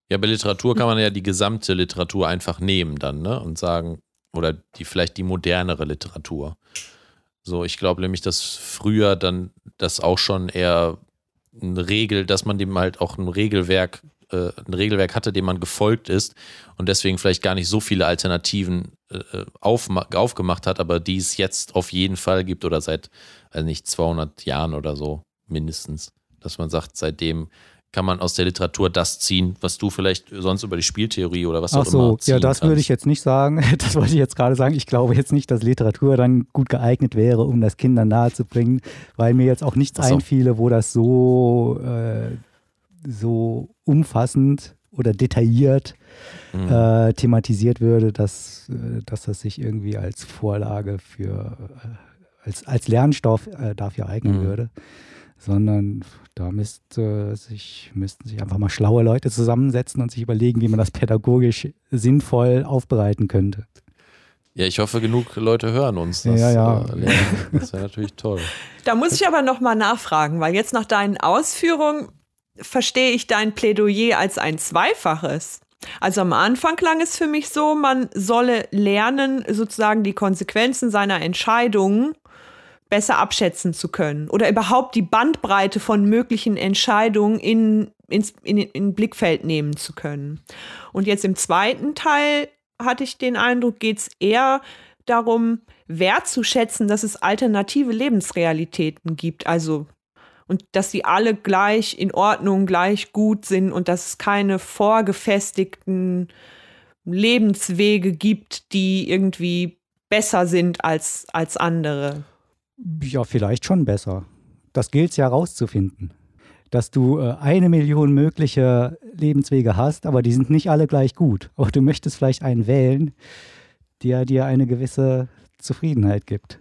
Ja, bei Literatur kann man ja die gesamte Literatur einfach nehmen dann, ne? Und sagen, oder die vielleicht die modernere Literatur. So, ich glaube nämlich, dass früher dann das auch schon eher eine Regel, dass man dem halt auch ein Regelwerk, äh, ein Regelwerk hatte, dem man gefolgt ist und deswegen vielleicht gar nicht so viele Alternativen äh, aufma- aufgemacht hat, aber die es jetzt auf jeden Fall gibt oder seit, also nicht 200 Jahren oder so mindestens, dass man sagt, seitdem kann man aus der Literatur das ziehen, was du vielleicht sonst über die Spieltheorie oder was Ach auch immer so, ziehen ja, das würde ich kannst. jetzt nicht sagen. [LAUGHS] Das wollte ich jetzt gerade sagen. Ich glaube jetzt nicht, dass Literatur dann gut geeignet wäre, um das Kindern nahezubringen, weil mir jetzt auch nichts Ach so. einfiele, wo das so, äh, so umfassend oder detailliert Mhm. äh, thematisiert würde, dass, äh, dass das sich irgendwie als Vorlage für, äh, als, als Lernstoff äh, dafür eignen Mhm. würde. Sondern da müsste sich, müssten sich einfach mal schlaue Leute zusammensetzen und sich überlegen, wie man das pädagogisch sinnvoll aufbereiten könnte. Ja, ich hoffe, genug Leute hören uns. Das, Ja, ja. Äh, das wäre natürlich toll. Da muss ich aber noch mal nachfragen, weil jetzt nach deinen Ausführungen verstehe ich dein Plädoyer als ein zweifaches. Also am Anfang klang es für mich so, man solle lernen, sozusagen die Konsequenzen seiner Entscheidungen besser abschätzen zu können oder überhaupt die Bandbreite von möglichen Entscheidungen in, ins, in, in Blickfeld nehmen zu können. Und jetzt im zweiten Teil hatte ich den Eindruck, geht es eher darum, wertzuschätzen, dass es alternative Lebensrealitäten gibt. Also und dass sie alle gleich in Ordnung, gleich gut sind und dass es keine vorgefestigten Lebenswege gibt, die irgendwie besser sind als, als andere. Ja, vielleicht schon besser. Das gilt es ja rauszufinden. Dass du äh, eine Million mögliche Lebenswege hast, aber die sind nicht alle gleich gut. Aber du möchtest vielleicht einen wählen, der dir eine gewisse Zufriedenheit gibt.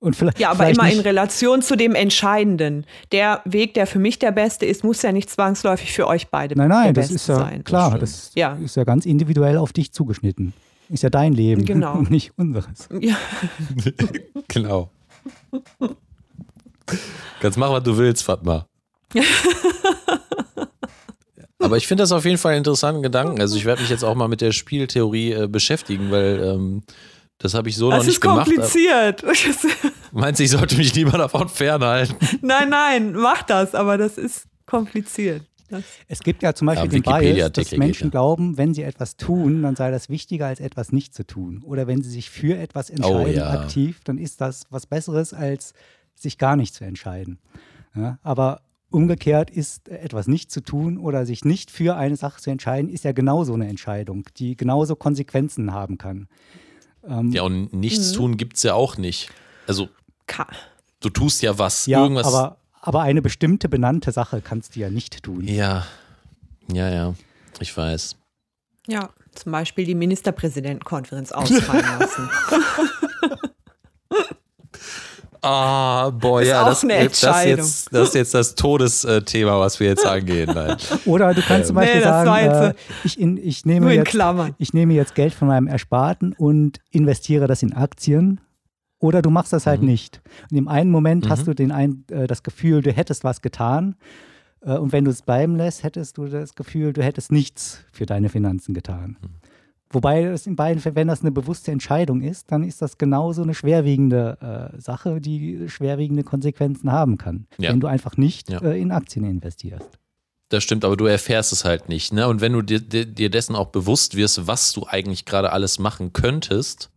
Und vielleicht, Ja, aber vielleicht immer in nicht, Relation zu dem Entscheidenden. Der Weg, der für mich der beste ist, muss ja nicht zwangsläufig für euch beide Nein, der nein, das beste ist ja sein. klar. Das Ja. ist ja ganz individuell auf dich zugeschnitten. Ist ja dein Leben, Genau. [LAUGHS] nicht unseres. Ja, [LAUGHS] genau. Kannst machen, was du willst, Fatma. [LAUGHS] Aber ich finde das auf jeden Fall einen interessanten Gedanken. Also ich werde mich jetzt auch mal mit der Spieltheorie äh, beschäftigen, weil ähm, das habe ich so noch das nicht ist gemacht. kompliziert. [LAUGHS] Meinst du, ich sollte mich lieber davon fernhalten? nein, nein, mach das, aber das ist kompliziert. Es gibt ja zum Beispiel Ja, den Bias, dass Menschen ja. glauben, wenn sie etwas tun, dann sei das wichtiger als etwas nicht zu tun. Oder wenn sie sich für etwas entscheiden, Oh, ja. aktiv, dann ist das was Besseres, als sich gar nicht zu entscheiden. Ja, aber umgekehrt ist äh, etwas nicht zu tun oder sich nicht für eine Sache zu entscheiden, ist ja genauso eine Entscheidung, die genauso Konsequenzen haben kann. Ähm, Ja, und nichts tun gibt es ja auch nicht. Also, du tust ja was. ja, irgendwas. aber, aber eine bestimmte benannte Sache kannst du ja nicht tun. ja, ja, ja. Ich weiß. ja, zum Beispiel die Ministerpräsidentenkonferenz ausfallen lassen. [LAUGHS] Ah, boah, Ist ja, auch das, eine das, Entscheidung. jetzt, das ist jetzt das Todesthema, was wir jetzt angehen. Nein. [LAUGHS] Oder du kannst zum Nee, Beispiel das war sagen, äh, ich, in, ich, nehme Nur in jetzt, Klammern. ich nehme jetzt Geld von meinem Ersparten und investiere das in Aktien. Oder du machst das halt Mhm. nicht. Und im einen Moment Mhm. hast du den ein, äh, das Gefühl, du hättest was getan. Äh, und wenn du es bleiben lässt, hättest du das Gefühl, du hättest nichts für deine Finanzen getan. Mhm. Wobei es in beiden Fällen, wenn das eine bewusste Entscheidung ist, dann ist das genauso eine schwerwiegende äh, Sache, die schwerwiegende Konsequenzen haben kann, Ja. wenn du einfach nicht Ja. äh, in Aktien investierst. Das stimmt, aber du erfährst es halt nicht. Ne? Und wenn du dir, dir, dir dessen auch bewusst wirst, was du eigentlich gerade alles machen könntest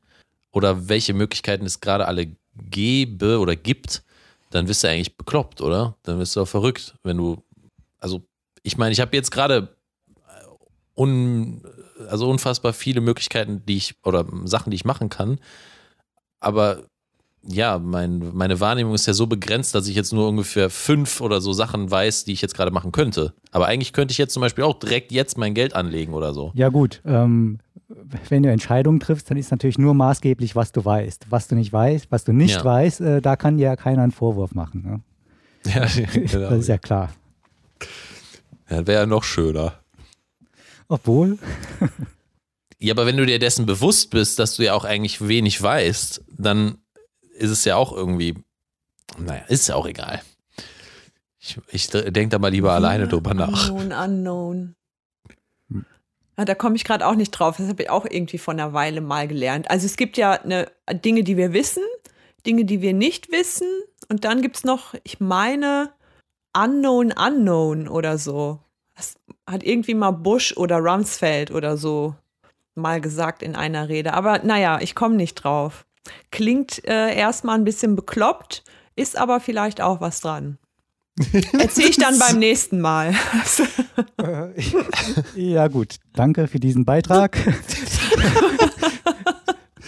oder welche Möglichkeiten es gerade alle gäbe oder gibt, dann wirst du eigentlich bekloppt, oder? Dann wirst du auch verrückt, wenn du, also ich meine, ich habe jetzt gerade äh, un, also unfassbar viele Möglichkeiten, die ich oder Sachen, die ich machen kann, aber ja, mein, meine Wahrnehmung ist ja so begrenzt, dass ich jetzt nur ungefähr fünf oder so Sachen weiß, die ich jetzt gerade machen könnte. Aber eigentlich könnte ich jetzt zum Beispiel auch direkt jetzt mein Geld anlegen oder so. Ja gut, ähm, wenn du Entscheidungen triffst, dann ist natürlich nur maßgeblich, was du weißt. Was du nicht weißt, was du nicht Ja. weißt, äh, da kann dir ja keiner einen Vorwurf machen. Ne? [LAUGHS] Ja, genau. Das ist ja klar. ja, Wäre ja noch schöner. Obwohl, [LAUGHS] Ja, aber wenn du dir dessen bewusst bist, dass du ja auch eigentlich wenig weißt, dann ist es ja auch irgendwie, naja, ist ja auch egal. Ich, ich denke da mal lieber alleine drüber nach. Unknown, unknown. Ja, da komme ich gerade auch nicht drauf. Das habe ich auch irgendwie vor einer Weile mal gelernt. Also es gibt ja eine, Dinge, die wir wissen, Dinge, die wir nicht wissen. Und dann gibt es noch, ich meine, Unknown Unknown oder so. Das hat irgendwie mal Bush oder Rumsfeld oder so mal gesagt in einer Rede. Aber naja, ich komme nicht drauf. Klingt äh, erstmal ein bisschen bekloppt, ist aber vielleicht auch was dran. [LAUGHS] Erzähle ich dann beim nächsten Mal. [LAUGHS] ja gut, danke für diesen Beitrag.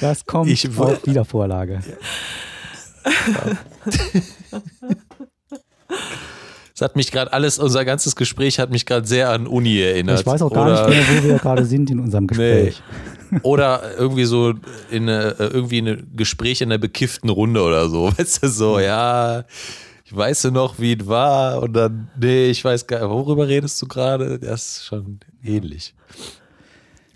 Das kommt Ich auf Wiedervorlage. Es hat mich gerade alles, unser ganzes Gespräch hat mich gerade sehr an Uni erinnert. Ich weiß auch gar Oder- nicht mehr, wo wir gerade sind in unserem Gespräch. Oder irgendwie so in eine, irgendwie ein Gespräch in einer bekifften Runde oder so. [LAUGHS] Weißt du, so, ja, ich weiß du noch, wie es war und dann, nee, ich weiß gar nicht, worüber redest du gerade? Das ist schon ähnlich.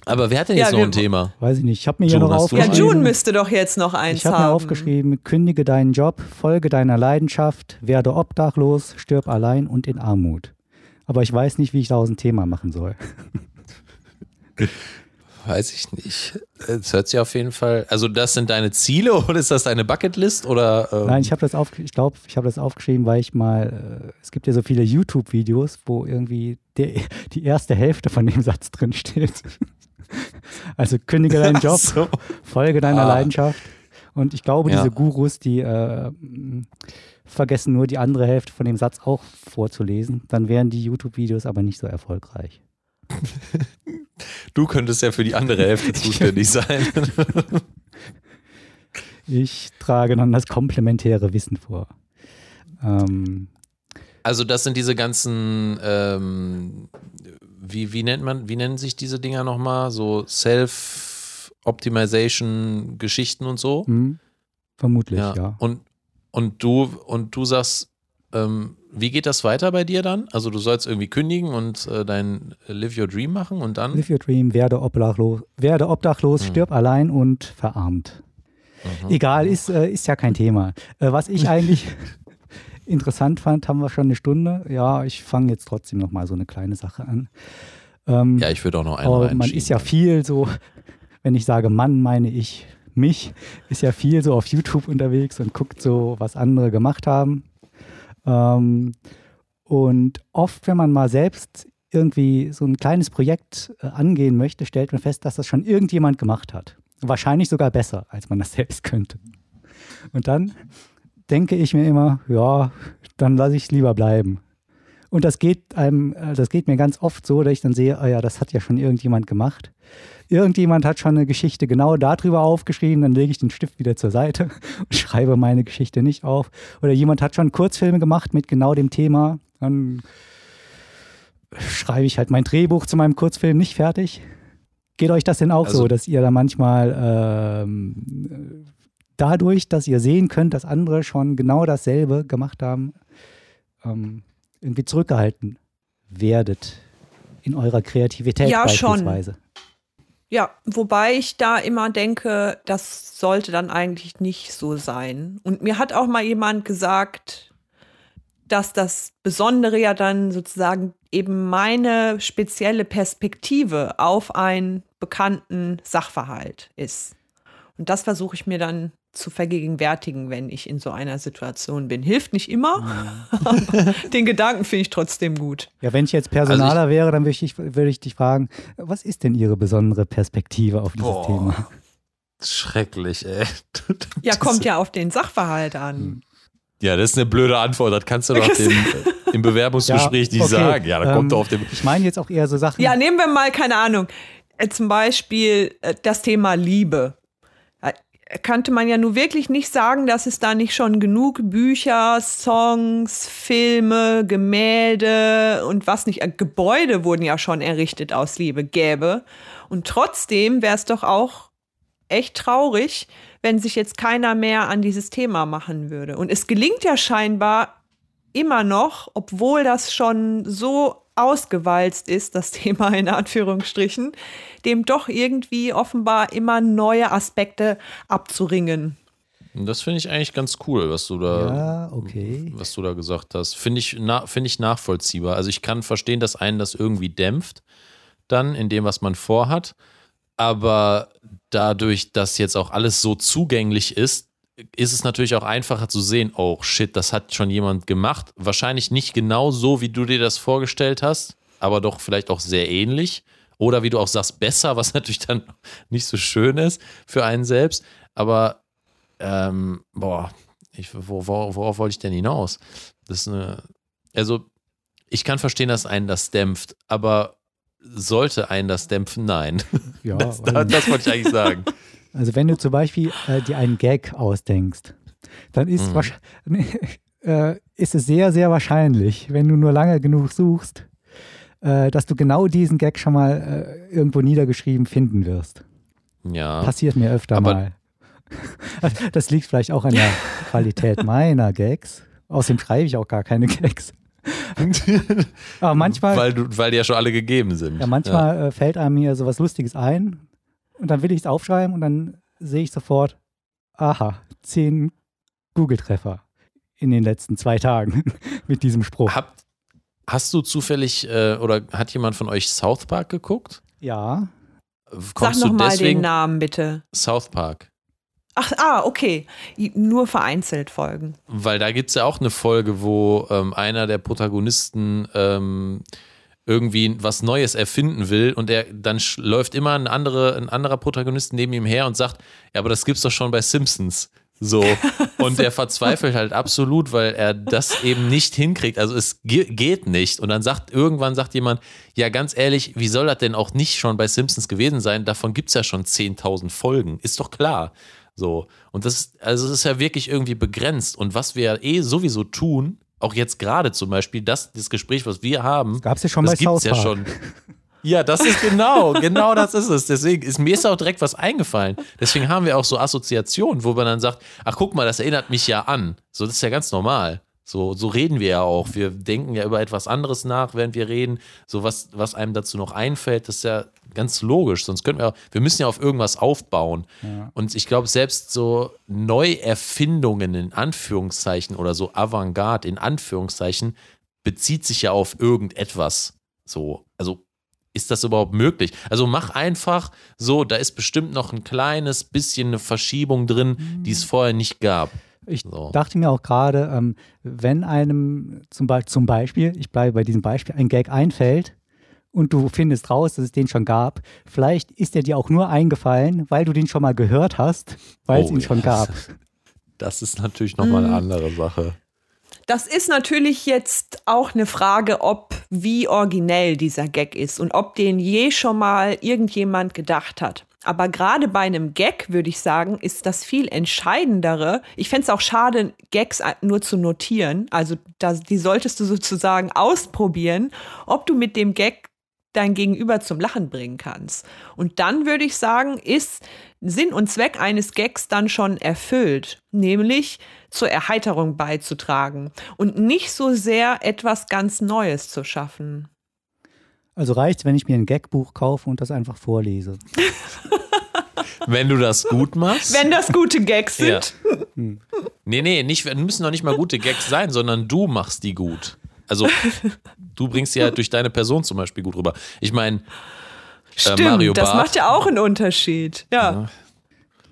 Aber wer hat denn Ja, jetzt noch wir- ein Thema? Weiß ich nicht. Ich habe mir hier June, noch Ja, noch aufgeschrieben. June müsste doch jetzt noch eins Ich habe mir haben. aufgeschrieben, kündige deinen Job, folge deiner Leidenschaft, werde obdachlos, stirb allein und in Armut. Aber ich weiß nicht, wie ich daraus ein Thema machen soll. [LAUGHS] Weiß ich nicht. Es hört sich auf jeden Fall, also das sind deine Ziele [LAUGHS] oder ist das deine Bucketlist oder? Ähm, Nein, ich habe das auf, ich glaube, ich habe das aufgeschrieben, weil ich mal, äh, es gibt ja so viele YouTube-Videos, wo irgendwie der, [LAUGHS] die erste Hälfte von dem Satz drin steht. [LAUGHS] Also kündige deinen Job, so. folge deiner Ah. Leidenschaft. Und ich glaube, Ja. diese Gurus, die äh, vergessen nur die andere Hälfte von dem Satz auch vorzulesen. Dann wären die YouTube-Videos aber nicht so erfolgreich. Du könntest ja für die andere Hälfte [LAUGHS] zuständig sein. [LAUGHS] Ich trage dann das komplementäre Wissen vor. Ähm, Also das sind diese ganzen, ähm, wie, wie nennt man, wie nennen sich diese Dinger nochmal? So Self-Optimization-Geschichten und so? hm, vermutlich, ja. Und, und du, und du sagst, ähm, wie geht das weiter bei dir dann? Also du sollst irgendwie kündigen und äh, dein Live Your Dream machen und dann? Live your dream, werde obdachlos, werde obdachlos Hm. stirb allein und verarmt. Mhm. Egal, ist, äh, ist ja kein Thema. Äh, was ich [LAUGHS] eigentlich interessant fand, haben wir schon eine Stunde. Ja, ich fange jetzt trotzdem noch mal so eine kleine Sache an. Ähm, Ja, ich würde auch noch einen aber man ist ja viel so, wenn ich sage Mann, meine ich mich, ist ja viel so auf YouTube unterwegs und guckt so, was andere gemacht haben. Ähm, Und oft, wenn man mal selbst irgendwie so ein kleines Projekt äh, angehen möchte, stellt man fest, dass das schon irgendjemand gemacht hat. Wahrscheinlich sogar besser, als man das [LAUGHS] selbst könnte. Und dann denke ich mir immer, ja, dann lasse ich es lieber bleiben. Und das geht einem, äh, das geht mir ganz oft so, dass ich dann sehe, oh ja, das hat ja schon irgendjemand gemacht. Irgendjemand hat schon eine Geschichte genau darüber aufgeschrieben, dann lege ich den Stift wieder zur Seite [LAUGHS] und schreibe meine Geschichte nicht auf. Oder jemand hat schon Kurzfilme gemacht mit genau dem Thema, dann schreibe ich halt mein Drehbuch zu meinem Kurzfilm nicht fertig. Geht euch das denn auch also, so, dass ihr da manchmal ähm, dadurch, dass ihr sehen könnt, dass andere schon genau dasselbe gemacht haben, ähm, irgendwie zurückgehalten werdet in eurer Kreativität ja, beispielsweise? Schon. Ja, wobei ich da immer denke, das sollte dann eigentlich nicht so sein. Und mir hat auch mal jemand gesagt, dass das Besondere ja dann sozusagen eben meine spezielle Perspektive auf einen bekannten Sachverhalt ist. Und das versuche ich mir dann zu vergegenwärtigen, wenn ich in so einer Situation bin. Hilft nicht immer, mhm. aber [LAUGHS] den Gedanken finde ich trotzdem gut. Ja, wenn ich jetzt Personaler also ich, wäre, dann würde ich, würd ich dich fragen, was ist denn Ihre besondere Perspektive auf dieses boah, Thema? Schrecklich, ey. ja, kommt ja auf den Sachverhalt an. Hm. Ja, das ist eine blöde Antwort. Das kannst du doch dem, im Bewerbungsgespräch [LAUGHS] ja, nicht okay. sagen. Ja, da kommt ähm, auf dem. Ich meine jetzt auch eher so Sachen. Ja, nehmen wir mal, keine Ahnung, äh, zum Beispiel äh, das Thema Liebe. Äh, könnte man ja nur wirklich nicht sagen, dass es da nicht schon genug Bücher, Songs, Filme, Gemälde und was nicht, Gebäude wurden ja schon errichtet aus Liebe gäbe. Und trotzdem wäre es doch auch echt traurig, wenn sich jetzt keiner mehr an dieses Thema machen würde. Und es gelingt ja scheinbar immer noch, obwohl das schon so ausgewalzt ist, das [LAUGHS] Thema in Anführungsstrichen, dem doch irgendwie offenbar immer neue Aspekte abzuringen. Das finde ich eigentlich ganz cool, was du da, ja, okay. was du da gesagt hast. Finde ich, na, find ich nachvollziehbar. Also ich kann verstehen, dass einen das irgendwie dämpft, dann in dem, was man vorhat. Aber dadurch, dass jetzt auch alles so zugänglich ist, ist es natürlich auch einfacher zu sehen, oh shit, das hat schon jemand gemacht. Wahrscheinlich nicht genau so, wie du dir das vorgestellt hast, aber doch vielleicht auch sehr ähnlich. Oder wie du auch sagst, besser, was [LAUGHS] natürlich dann nicht so schön ist für einen selbst. Aber, ähm, boah, ich, wo, wo, worauf wollte ich denn hinaus? Das ist eine, also, ich kann verstehen, dass einen das dämpft, aber sollte einen das dämpfen? Nein. Ja, das, [LAUGHS] das, das wollte ich eigentlich sagen. [LAUGHS] Also wenn du zum Beispiel äh, dir einen Gag ausdenkst, dann ist, mhm. [LAUGHS] äh, ist es sehr, sehr wahrscheinlich, wenn du nur lange genug suchst, äh, dass du genau diesen Gag schon mal äh, irgendwo niedergeschrieben finden wirst. Ja. Passiert mir öfter mal. [LAUGHS] Das liegt vielleicht auch an der [LAUGHS] Qualität meiner Gags. Außerdem schreibe ich auch gar keine Gags. Aber manchmal. Weil, du, weil die ja schon alle gegeben sind. Ja, manchmal ja. Äh, fällt einem hier so was Lustiges ein und dann will ich es aufschreiben und dann sehe ich sofort, aha, zehn Google-Treffer in den letzten zwei Tagen [LAUGHS] mit diesem Spruch. Hab, hast du zufällig äh, oder hat jemand von euch South Park geguckt? Ja. Kommst Sag nochmal den Namen bitte. South Park. Ach, ah, okay. Nur vereinzelt Folgen. Weil da gibt es ja auch eine Folge, wo ähm, einer der Protagonisten ähm, irgendwie was Neues erfinden will und er dann läuft immer ein, andere, ein anderer Protagonist neben ihm her und sagt, ja, aber das gibt's doch schon bei Simpsons. So. [LAUGHS] Und er verzweifelt halt absolut, weil er das eben nicht hinkriegt. Also es geht nicht. Und dann sagt, irgendwann sagt jemand, ja, ganz ehrlich, wie soll das denn auch nicht schon bei Simpsons gewesen sein? Davon gibt es ja schon 10.000 Folgen. Ist doch klar. So. Und das, also es ist ja wirklich irgendwie begrenzt. Und was wir eh sowieso tun, auch jetzt gerade zum Beispiel, das, das Gespräch, was wir haben, gab es ja schon das bei gibt's ja schon. Ja, das ist genau, genau das ist es. Deswegen ist mir ist auch direkt was eingefallen. Deswegen haben wir auch so Assoziationen, wo man dann sagt, ach guck mal, das erinnert mich ja an. So, das ist ja ganz normal. So, so reden wir ja auch. Wir denken ja über etwas anderes nach, während wir reden. So was, was einem dazu noch einfällt, das ist ja ganz logisch. Sonst könnten wir, wir müssen ja auf irgendwas aufbauen. Ja. Und ich glaube, selbst so Neuerfindungen in Anführungszeichen oder so Avantgarde in Anführungszeichen bezieht sich ja auf irgendetwas. So, also ist das überhaupt möglich? Also mach einfach so, da ist bestimmt noch ein kleines bisschen eine Verschiebung drin, die es vorher nicht gab. Ich So. dachte mir auch gerade, ähm, wenn einem zum, Be zum Beispiel, ich bleibe bei diesem Beispiel, ein Gag einfällt und du findest raus, dass es den schon gab, vielleicht ist der dir auch nur eingefallen, weil du den schon mal gehört hast, weil es Oh, ihn ja. schon gab. [LAUGHS] Das ist natürlich nochmal Mhm. eine andere Sache. Das ist natürlich jetzt auch eine Frage, ob wie originell dieser Gag ist und ob den je schon mal irgendjemand gedacht hat. Aber gerade bei einem Gag würde ich sagen, ist das viel entscheidendere. Ich fände es auch schade, Gags nur zu notieren. Also das, die solltest du sozusagen ausprobieren, ob du mit dem Gag dein Gegenüber zum Lachen bringen kannst. Und dann würde ich sagen, ist Sinn und Zweck eines Gags dann schon erfüllt, nämlich zur Erheiterung beizutragen und nicht so sehr etwas ganz Neues zu schaffen. Also reicht wenn ich mir ein Gagbuch kaufe und das einfach vorlese. [LAUGHS] Wenn du das gut machst. Wenn das gute Gags Ja. sind. Nee, nee, nicht, müssen noch nicht mal gute Gags sein, sondern du machst die gut. Also du bringst sie halt durch deine Person zum Beispiel gut rüber. Ich meine, Stimmt, Mario das Barth. macht ja auch einen Unterschied. Ja.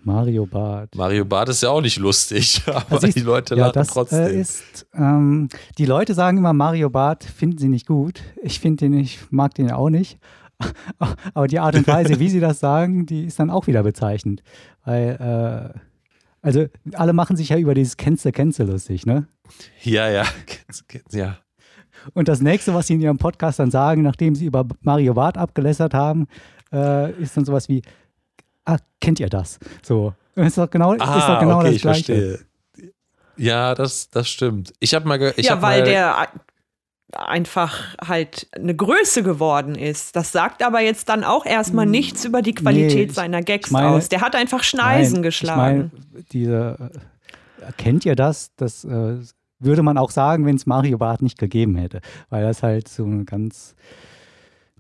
Mario Barth. Mario Barth ist ja auch nicht lustig, [LAUGHS] aber Also die Leute ja, lachen das trotzdem. Äh, ist, ähm, die Leute sagen immer, Mario Barth finden sie nicht gut. Ich finde den, ich mag den ja auch nicht. [LAUGHS] Aber die Art und Weise, wie sie das sagen, die ist dann auch wieder bezeichnend. Weil, äh, also alle machen sich ja über dieses Cancel, Cancel lustig, ne? ja, ja, [LAUGHS] ja. Und das nächste, was sie in ihrem Podcast dann sagen, nachdem sie über Mario Barth abgelästert haben, äh, ist dann sowas wie, ah, kennt ihr das? So. Ist doch genau, ist doch Ah, genau okay, das ich Gleiche. verstehe. Ja, das, das stimmt. Ich habe mal, ich ja, weil mal, der einfach halt eine Größe geworden ist. Das sagt aber jetzt dann auch erstmal nichts über die Qualität Hm. Nee, seiner Gags ich meine- aus. Der hat einfach Schneisen Nein, geschlagen. Ich meine, diese, äh, kennt ihr das? Das äh, würde man auch sagen, wenn es Mario Barth nicht gegeben hätte, weil das halt so eine ganz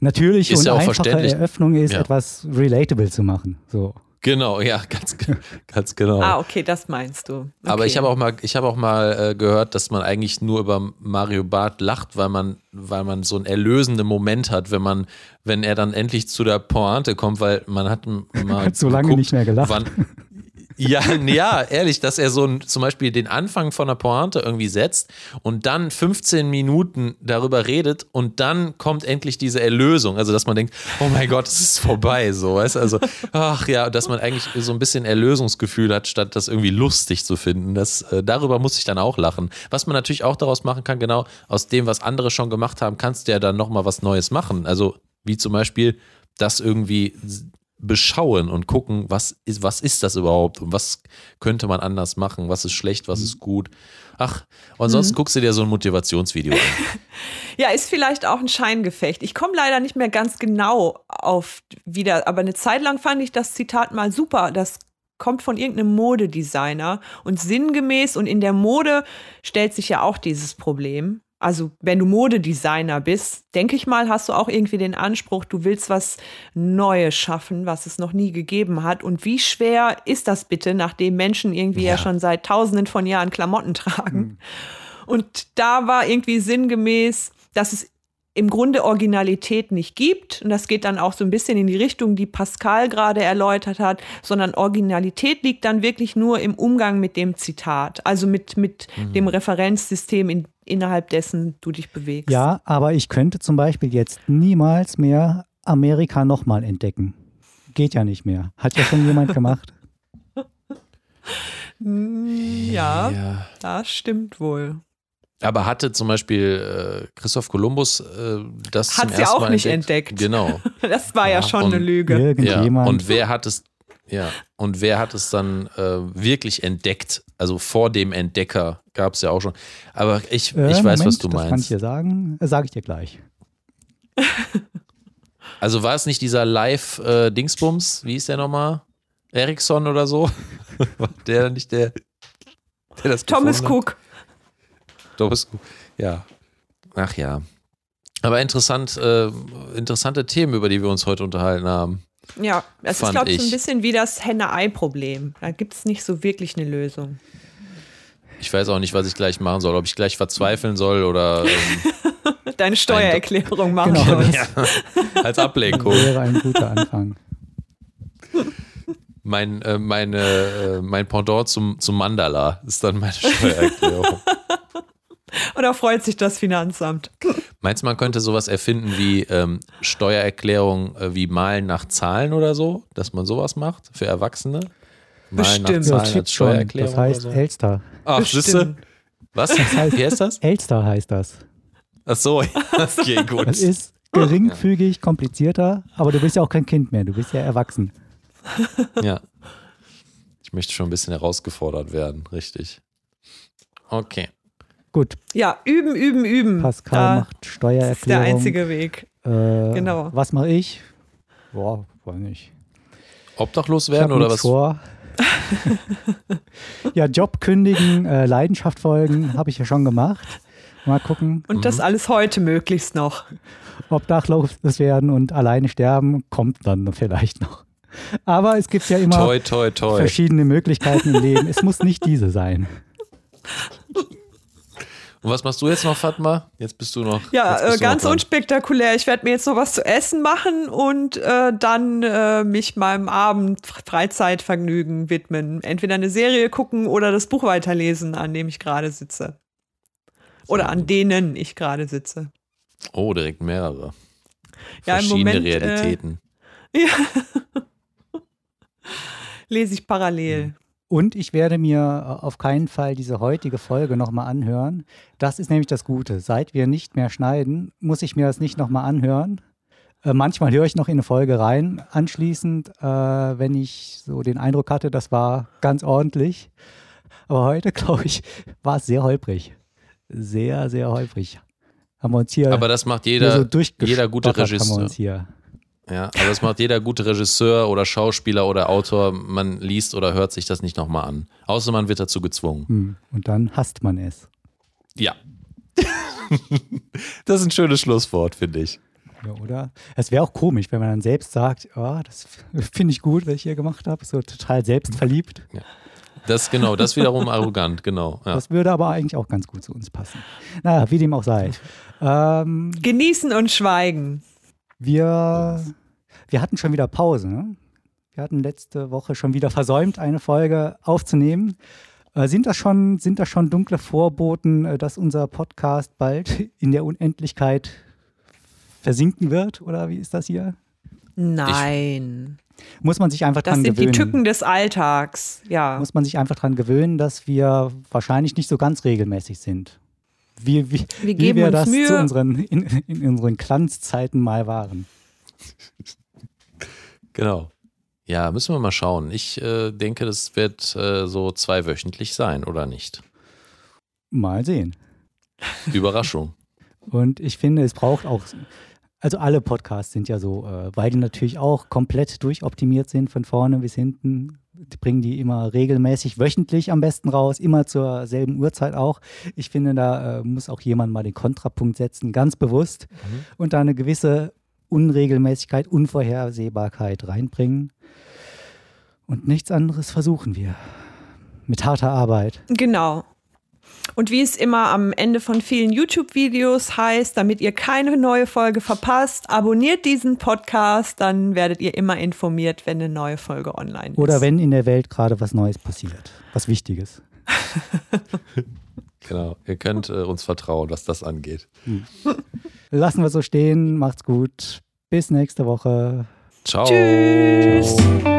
natürliche Ist und ja auch einfache. Eröffnung ist, Ja. etwas relatable zu machen. So. Genau, ja, ganz, ganz genau. ah, okay, das meinst du. Okay. Aber ich habe auch mal, ich habe auch mal äh, gehört, dass man eigentlich nur über Mario Barth lacht, weil man, weil man so einen erlösenden Moment hat, wenn man, wenn er dann endlich zu der Pointe kommt, weil man hat [LAUGHS] mal Hat so lange geguckt, nicht mehr gelacht. Wann, ja, ja, ehrlich, dass er so ein, zum Beispiel den Anfang von einer Pointe irgendwie setzt und dann 15 Minuten darüber redet und dann kommt endlich diese Erlösung. Also, dass man denkt, oh mein Gott, es ist vorbei, so, weißt? Also, ach ja, dass man eigentlich so ein bisschen Erlösungsgefühl hat, statt das irgendwie lustig zu finden. Das, äh, darüber muss ich dann auch lachen. Was man natürlich auch daraus machen kann, genau aus dem, was andere schon gemacht haben, kannst du ja dann nochmal was Neues machen. Also, wie zum Beispiel das irgendwie beschauen und gucken, was ist, was ist das überhaupt und was könnte man anders machen, was ist schlecht, was ist gut. Ach, und sonst guckst du dir so ein Motivationsvideo an. [LAUGHS] Ja, ist vielleicht auch ein Scheingefecht. Ich komme leider nicht mehr ganz genau auf wieder, aber eine Zeit lang fand ich das Zitat mal super. Das kommt von irgendeinem Modedesigner und sinngemäß und in der Mode stellt sich ja auch dieses Problem. Also, wenn du Modedesigner bist, denke ich mal, hast du auch irgendwie den Anspruch, du willst was Neues schaffen, was es noch nie gegeben hat. Und wie schwer ist das bitte, nachdem Menschen irgendwie ja, Ja. schon seit tausenden von Jahren Klamotten tragen? Und da war irgendwie sinngemäß, dass es im Grunde Originalität nicht gibt. Und das geht dann auch so ein bisschen in die Richtung, die Pascal gerade erläutert hat, sondern Originalität liegt dann wirklich nur im Umgang mit dem Zitat, also mit, mit dem Referenzsystem, in, innerhalb dessen du dich bewegst. Ja, aber ich könnte zum Beispiel jetzt niemals mehr Amerika nochmal entdecken. Geht ja nicht mehr. Hat ja schon jemand gemacht. [LAUGHS] ja, Ja. das stimmt wohl. Aber hatte zum Beispiel äh, Christoph Kolumbus äh, das Hat zum sie ersten auch Mal nicht entdeckt? entdeckt. Genau. [LAUGHS] Das war ja, Ja, schon und- eine Lüge. Ja. Irgendjemand. Und wer hat es, ja, und wer hat es dann äh, wirklich entdeckt? Also vor dem Entdecker gab es ja auch schon. Aber ich, Äh, ich weiß, Moment, was du Das kann ich meinst. dir sagen. Äh, Sage ich dir gleich. [LAUGHS] Also war es nicht dieser Live-Dingsbums, wie ist der nochmal? Ericsson oder so? War [LAUGHS] der nicht der, der das Thomas gefunden hat? Cook. Ja. Ach ja. Aber interessant, äh, interessante Themen, über die wir uns heute unterhalten haben. Ja, es ist, glaube ich, so ein bisschen wie das Henne-Ei-Problem. Da gibt es nicht so wirklich eine Lösung. Ich weiß auch nicht, was ich gleich machen soll. Ob ich gleich verzweifeln soll oder ähm, [LAUGHS] Deine Steuererklärung machen Genau. ja, [LAUGHS] als Ablenkung. Wäre ein guter Anfang. mein, äh, meine, äh, mein Pendant zum, zum Mandala ist dann meine Steuererklärung. [LAUGHS] Oder freut sich das Finanzamt? Meinst du, man könnte sowas erfinden wie ähm, Steuererklärung äh, wie Malen nach Zahlen oder so? Dass man sowas macht für Erwachsene? Malen Bestimmt. nach Ja, Zahlen als. Steuererklärung Das heißt so? Elster. Ach, Bestimmt. Was? heißt- Wie heißt das? Elster heißt das. Ach so, okay, gut. Das ist geringfügig komplizierter, aber du bist ja auch kein Kind mehr, du bist ja erwachsen. Ja. Ich möchte schon ein bisschen herausgefordert werden, richtig. Okay. Gut, Ja, üben, üben, üben. Pascal Da macht ist der Steuererklärung. einzige Weg. Äh, Genau. Was mache ich? Boah, weiß nicht. Obdachlos werden oder was? vor. [LAUGHS] ja, Job kündigen, äh, Leidenschaft folgen, habe ich ja schon gemacht. Mal gucken, Und das alles heute möglichst noch. obdachlos werden und alleine sterben, kommt dann vielleicht noch. Aber es gibt ja immer Toi, toi, toi. verschiedene Möglichkeiten im Leben. Es muss nicht diese sein. [LAUGHS] Und was machst du jetzt noch, Fatma? Jetzt bist du noch. Ja, äh, noch ganz dran. unspektakulär. Ich werde mir jetzt noch was zu essen machen und äh, dann äh, mich meinem Abend Freizeitvergnügen widmen. Entweder eine Serie gucken oder das Buch weiterlesen, an dem ich gerade sitze. Oder an denen ich gerade sitze. Oh, direkt mehrere. Ja, im Verschiedene Moment, äh, Realitäten. [LAUGHS] Lese ich parallel. Und ich werde mir auf keinen Fall diese heutige Folge nochmal anhören. Das ist nämlich das Gute. Seit wir nicht mehr schneiden, muss ich mir das nicht nochmal anhören. Äh, manchmal höre ich noch in eine Folge rein, anschließend, äh, wenn ich so den Eindruck hatte, das war ganz ordentlich. Aber heute, [LAUGHS] glaube ich, war es sehr holprig. Sehr, sehr holprig. Haben wir uns hier, Aber das macht jeder, so jeder gute durchgestottert haben wir Regisseur. uns hier. Ja, aber das macht jeder gute Regisseur oder Schauspieler oder Autor. Man liest oder hört sich das nicht nochmal an. Außer man wird dazu gezwungen. Hm. Und dann hasst man es. Ja. [LAUGHS] das ist ein schönes Schlusswort, finde ich. Ja, oder? Es wäre auch komisch, wenn man dann selbst sagt, oh, das finde ich gut, was ich hier gemacht habe, so total selbstverliebt. Das genau, das wiederum arrogant, genau. Ja. Das würde aber eigentlich auch ganz gut zu uns passen. Naja, wie dem auch sei. [LAUGHS] Ähm, Genießen und schweigen. wir, wir hatten schon wieder Pause. Ne? Wir hatten letzte Woche schon wieder [LAUGHS] versäumt, eine Folge aufzunehmen. Äh, sind, das schon, sind das schon dunkle Vorboten, äh, dass unser Podcast bald in der Unendlichkeit versinken wird? Oder wie ist das hier? Nein. Muss man sich einfach Das dran sind die gewöhnen. Tücken des Alltags. Ja. muss man sich einfach daran gewöhnen, dass wir wahrscheinlich nicht so ganz regelmäßig sind. Wie, wie, Wir wie geben wir uns das Mühe. zu unseren, in, in unseren Glanzzeiten mal waren. [LAUGHS] Genau. Ja, müssen wir mal schauen. Ich äh, denke, das wird äh, so zweiwöchentlich sein, oder nicht? Mal sehen. [LAUGHS] Überraschung. Und ich finde, es braucht auch, also alle Podcasts sind ja so, äh, weil die natürlich auch komplett durchoptimiert sind von vorne bis hinten. Die bringen die immer regelmäßig, wöchentlich am besten raus, immer zur selben Uhrzeit auch. Ich finde, da äh, muss auch jemand mal den Kontrapunkt setzen, ganz bewusst und da eine gewisse Unregelmäßigkeit, Unvorhersehbarkeit reinbringen. Und nichts anderes versuchen wir. Mit harter Arbeit. Genau. Und wie es immer am Ende von vielen YouTube-Videos heißt, damit ihr keine neue Folge verpasst, abonniert diesen Podcast, dann werdet ihr immer informiert, wenn eine neue Folge online ist. Oder wenn in der Welt gerade was Neues passiert, was Wichtiges. [LAUGHS] Genau. Ihr könnt äh, uns vertrauen, was das angeht. Lassen wir so stehen. Macht's gut. Bis nächste Woche. Ciao. Tschüss. Ciao.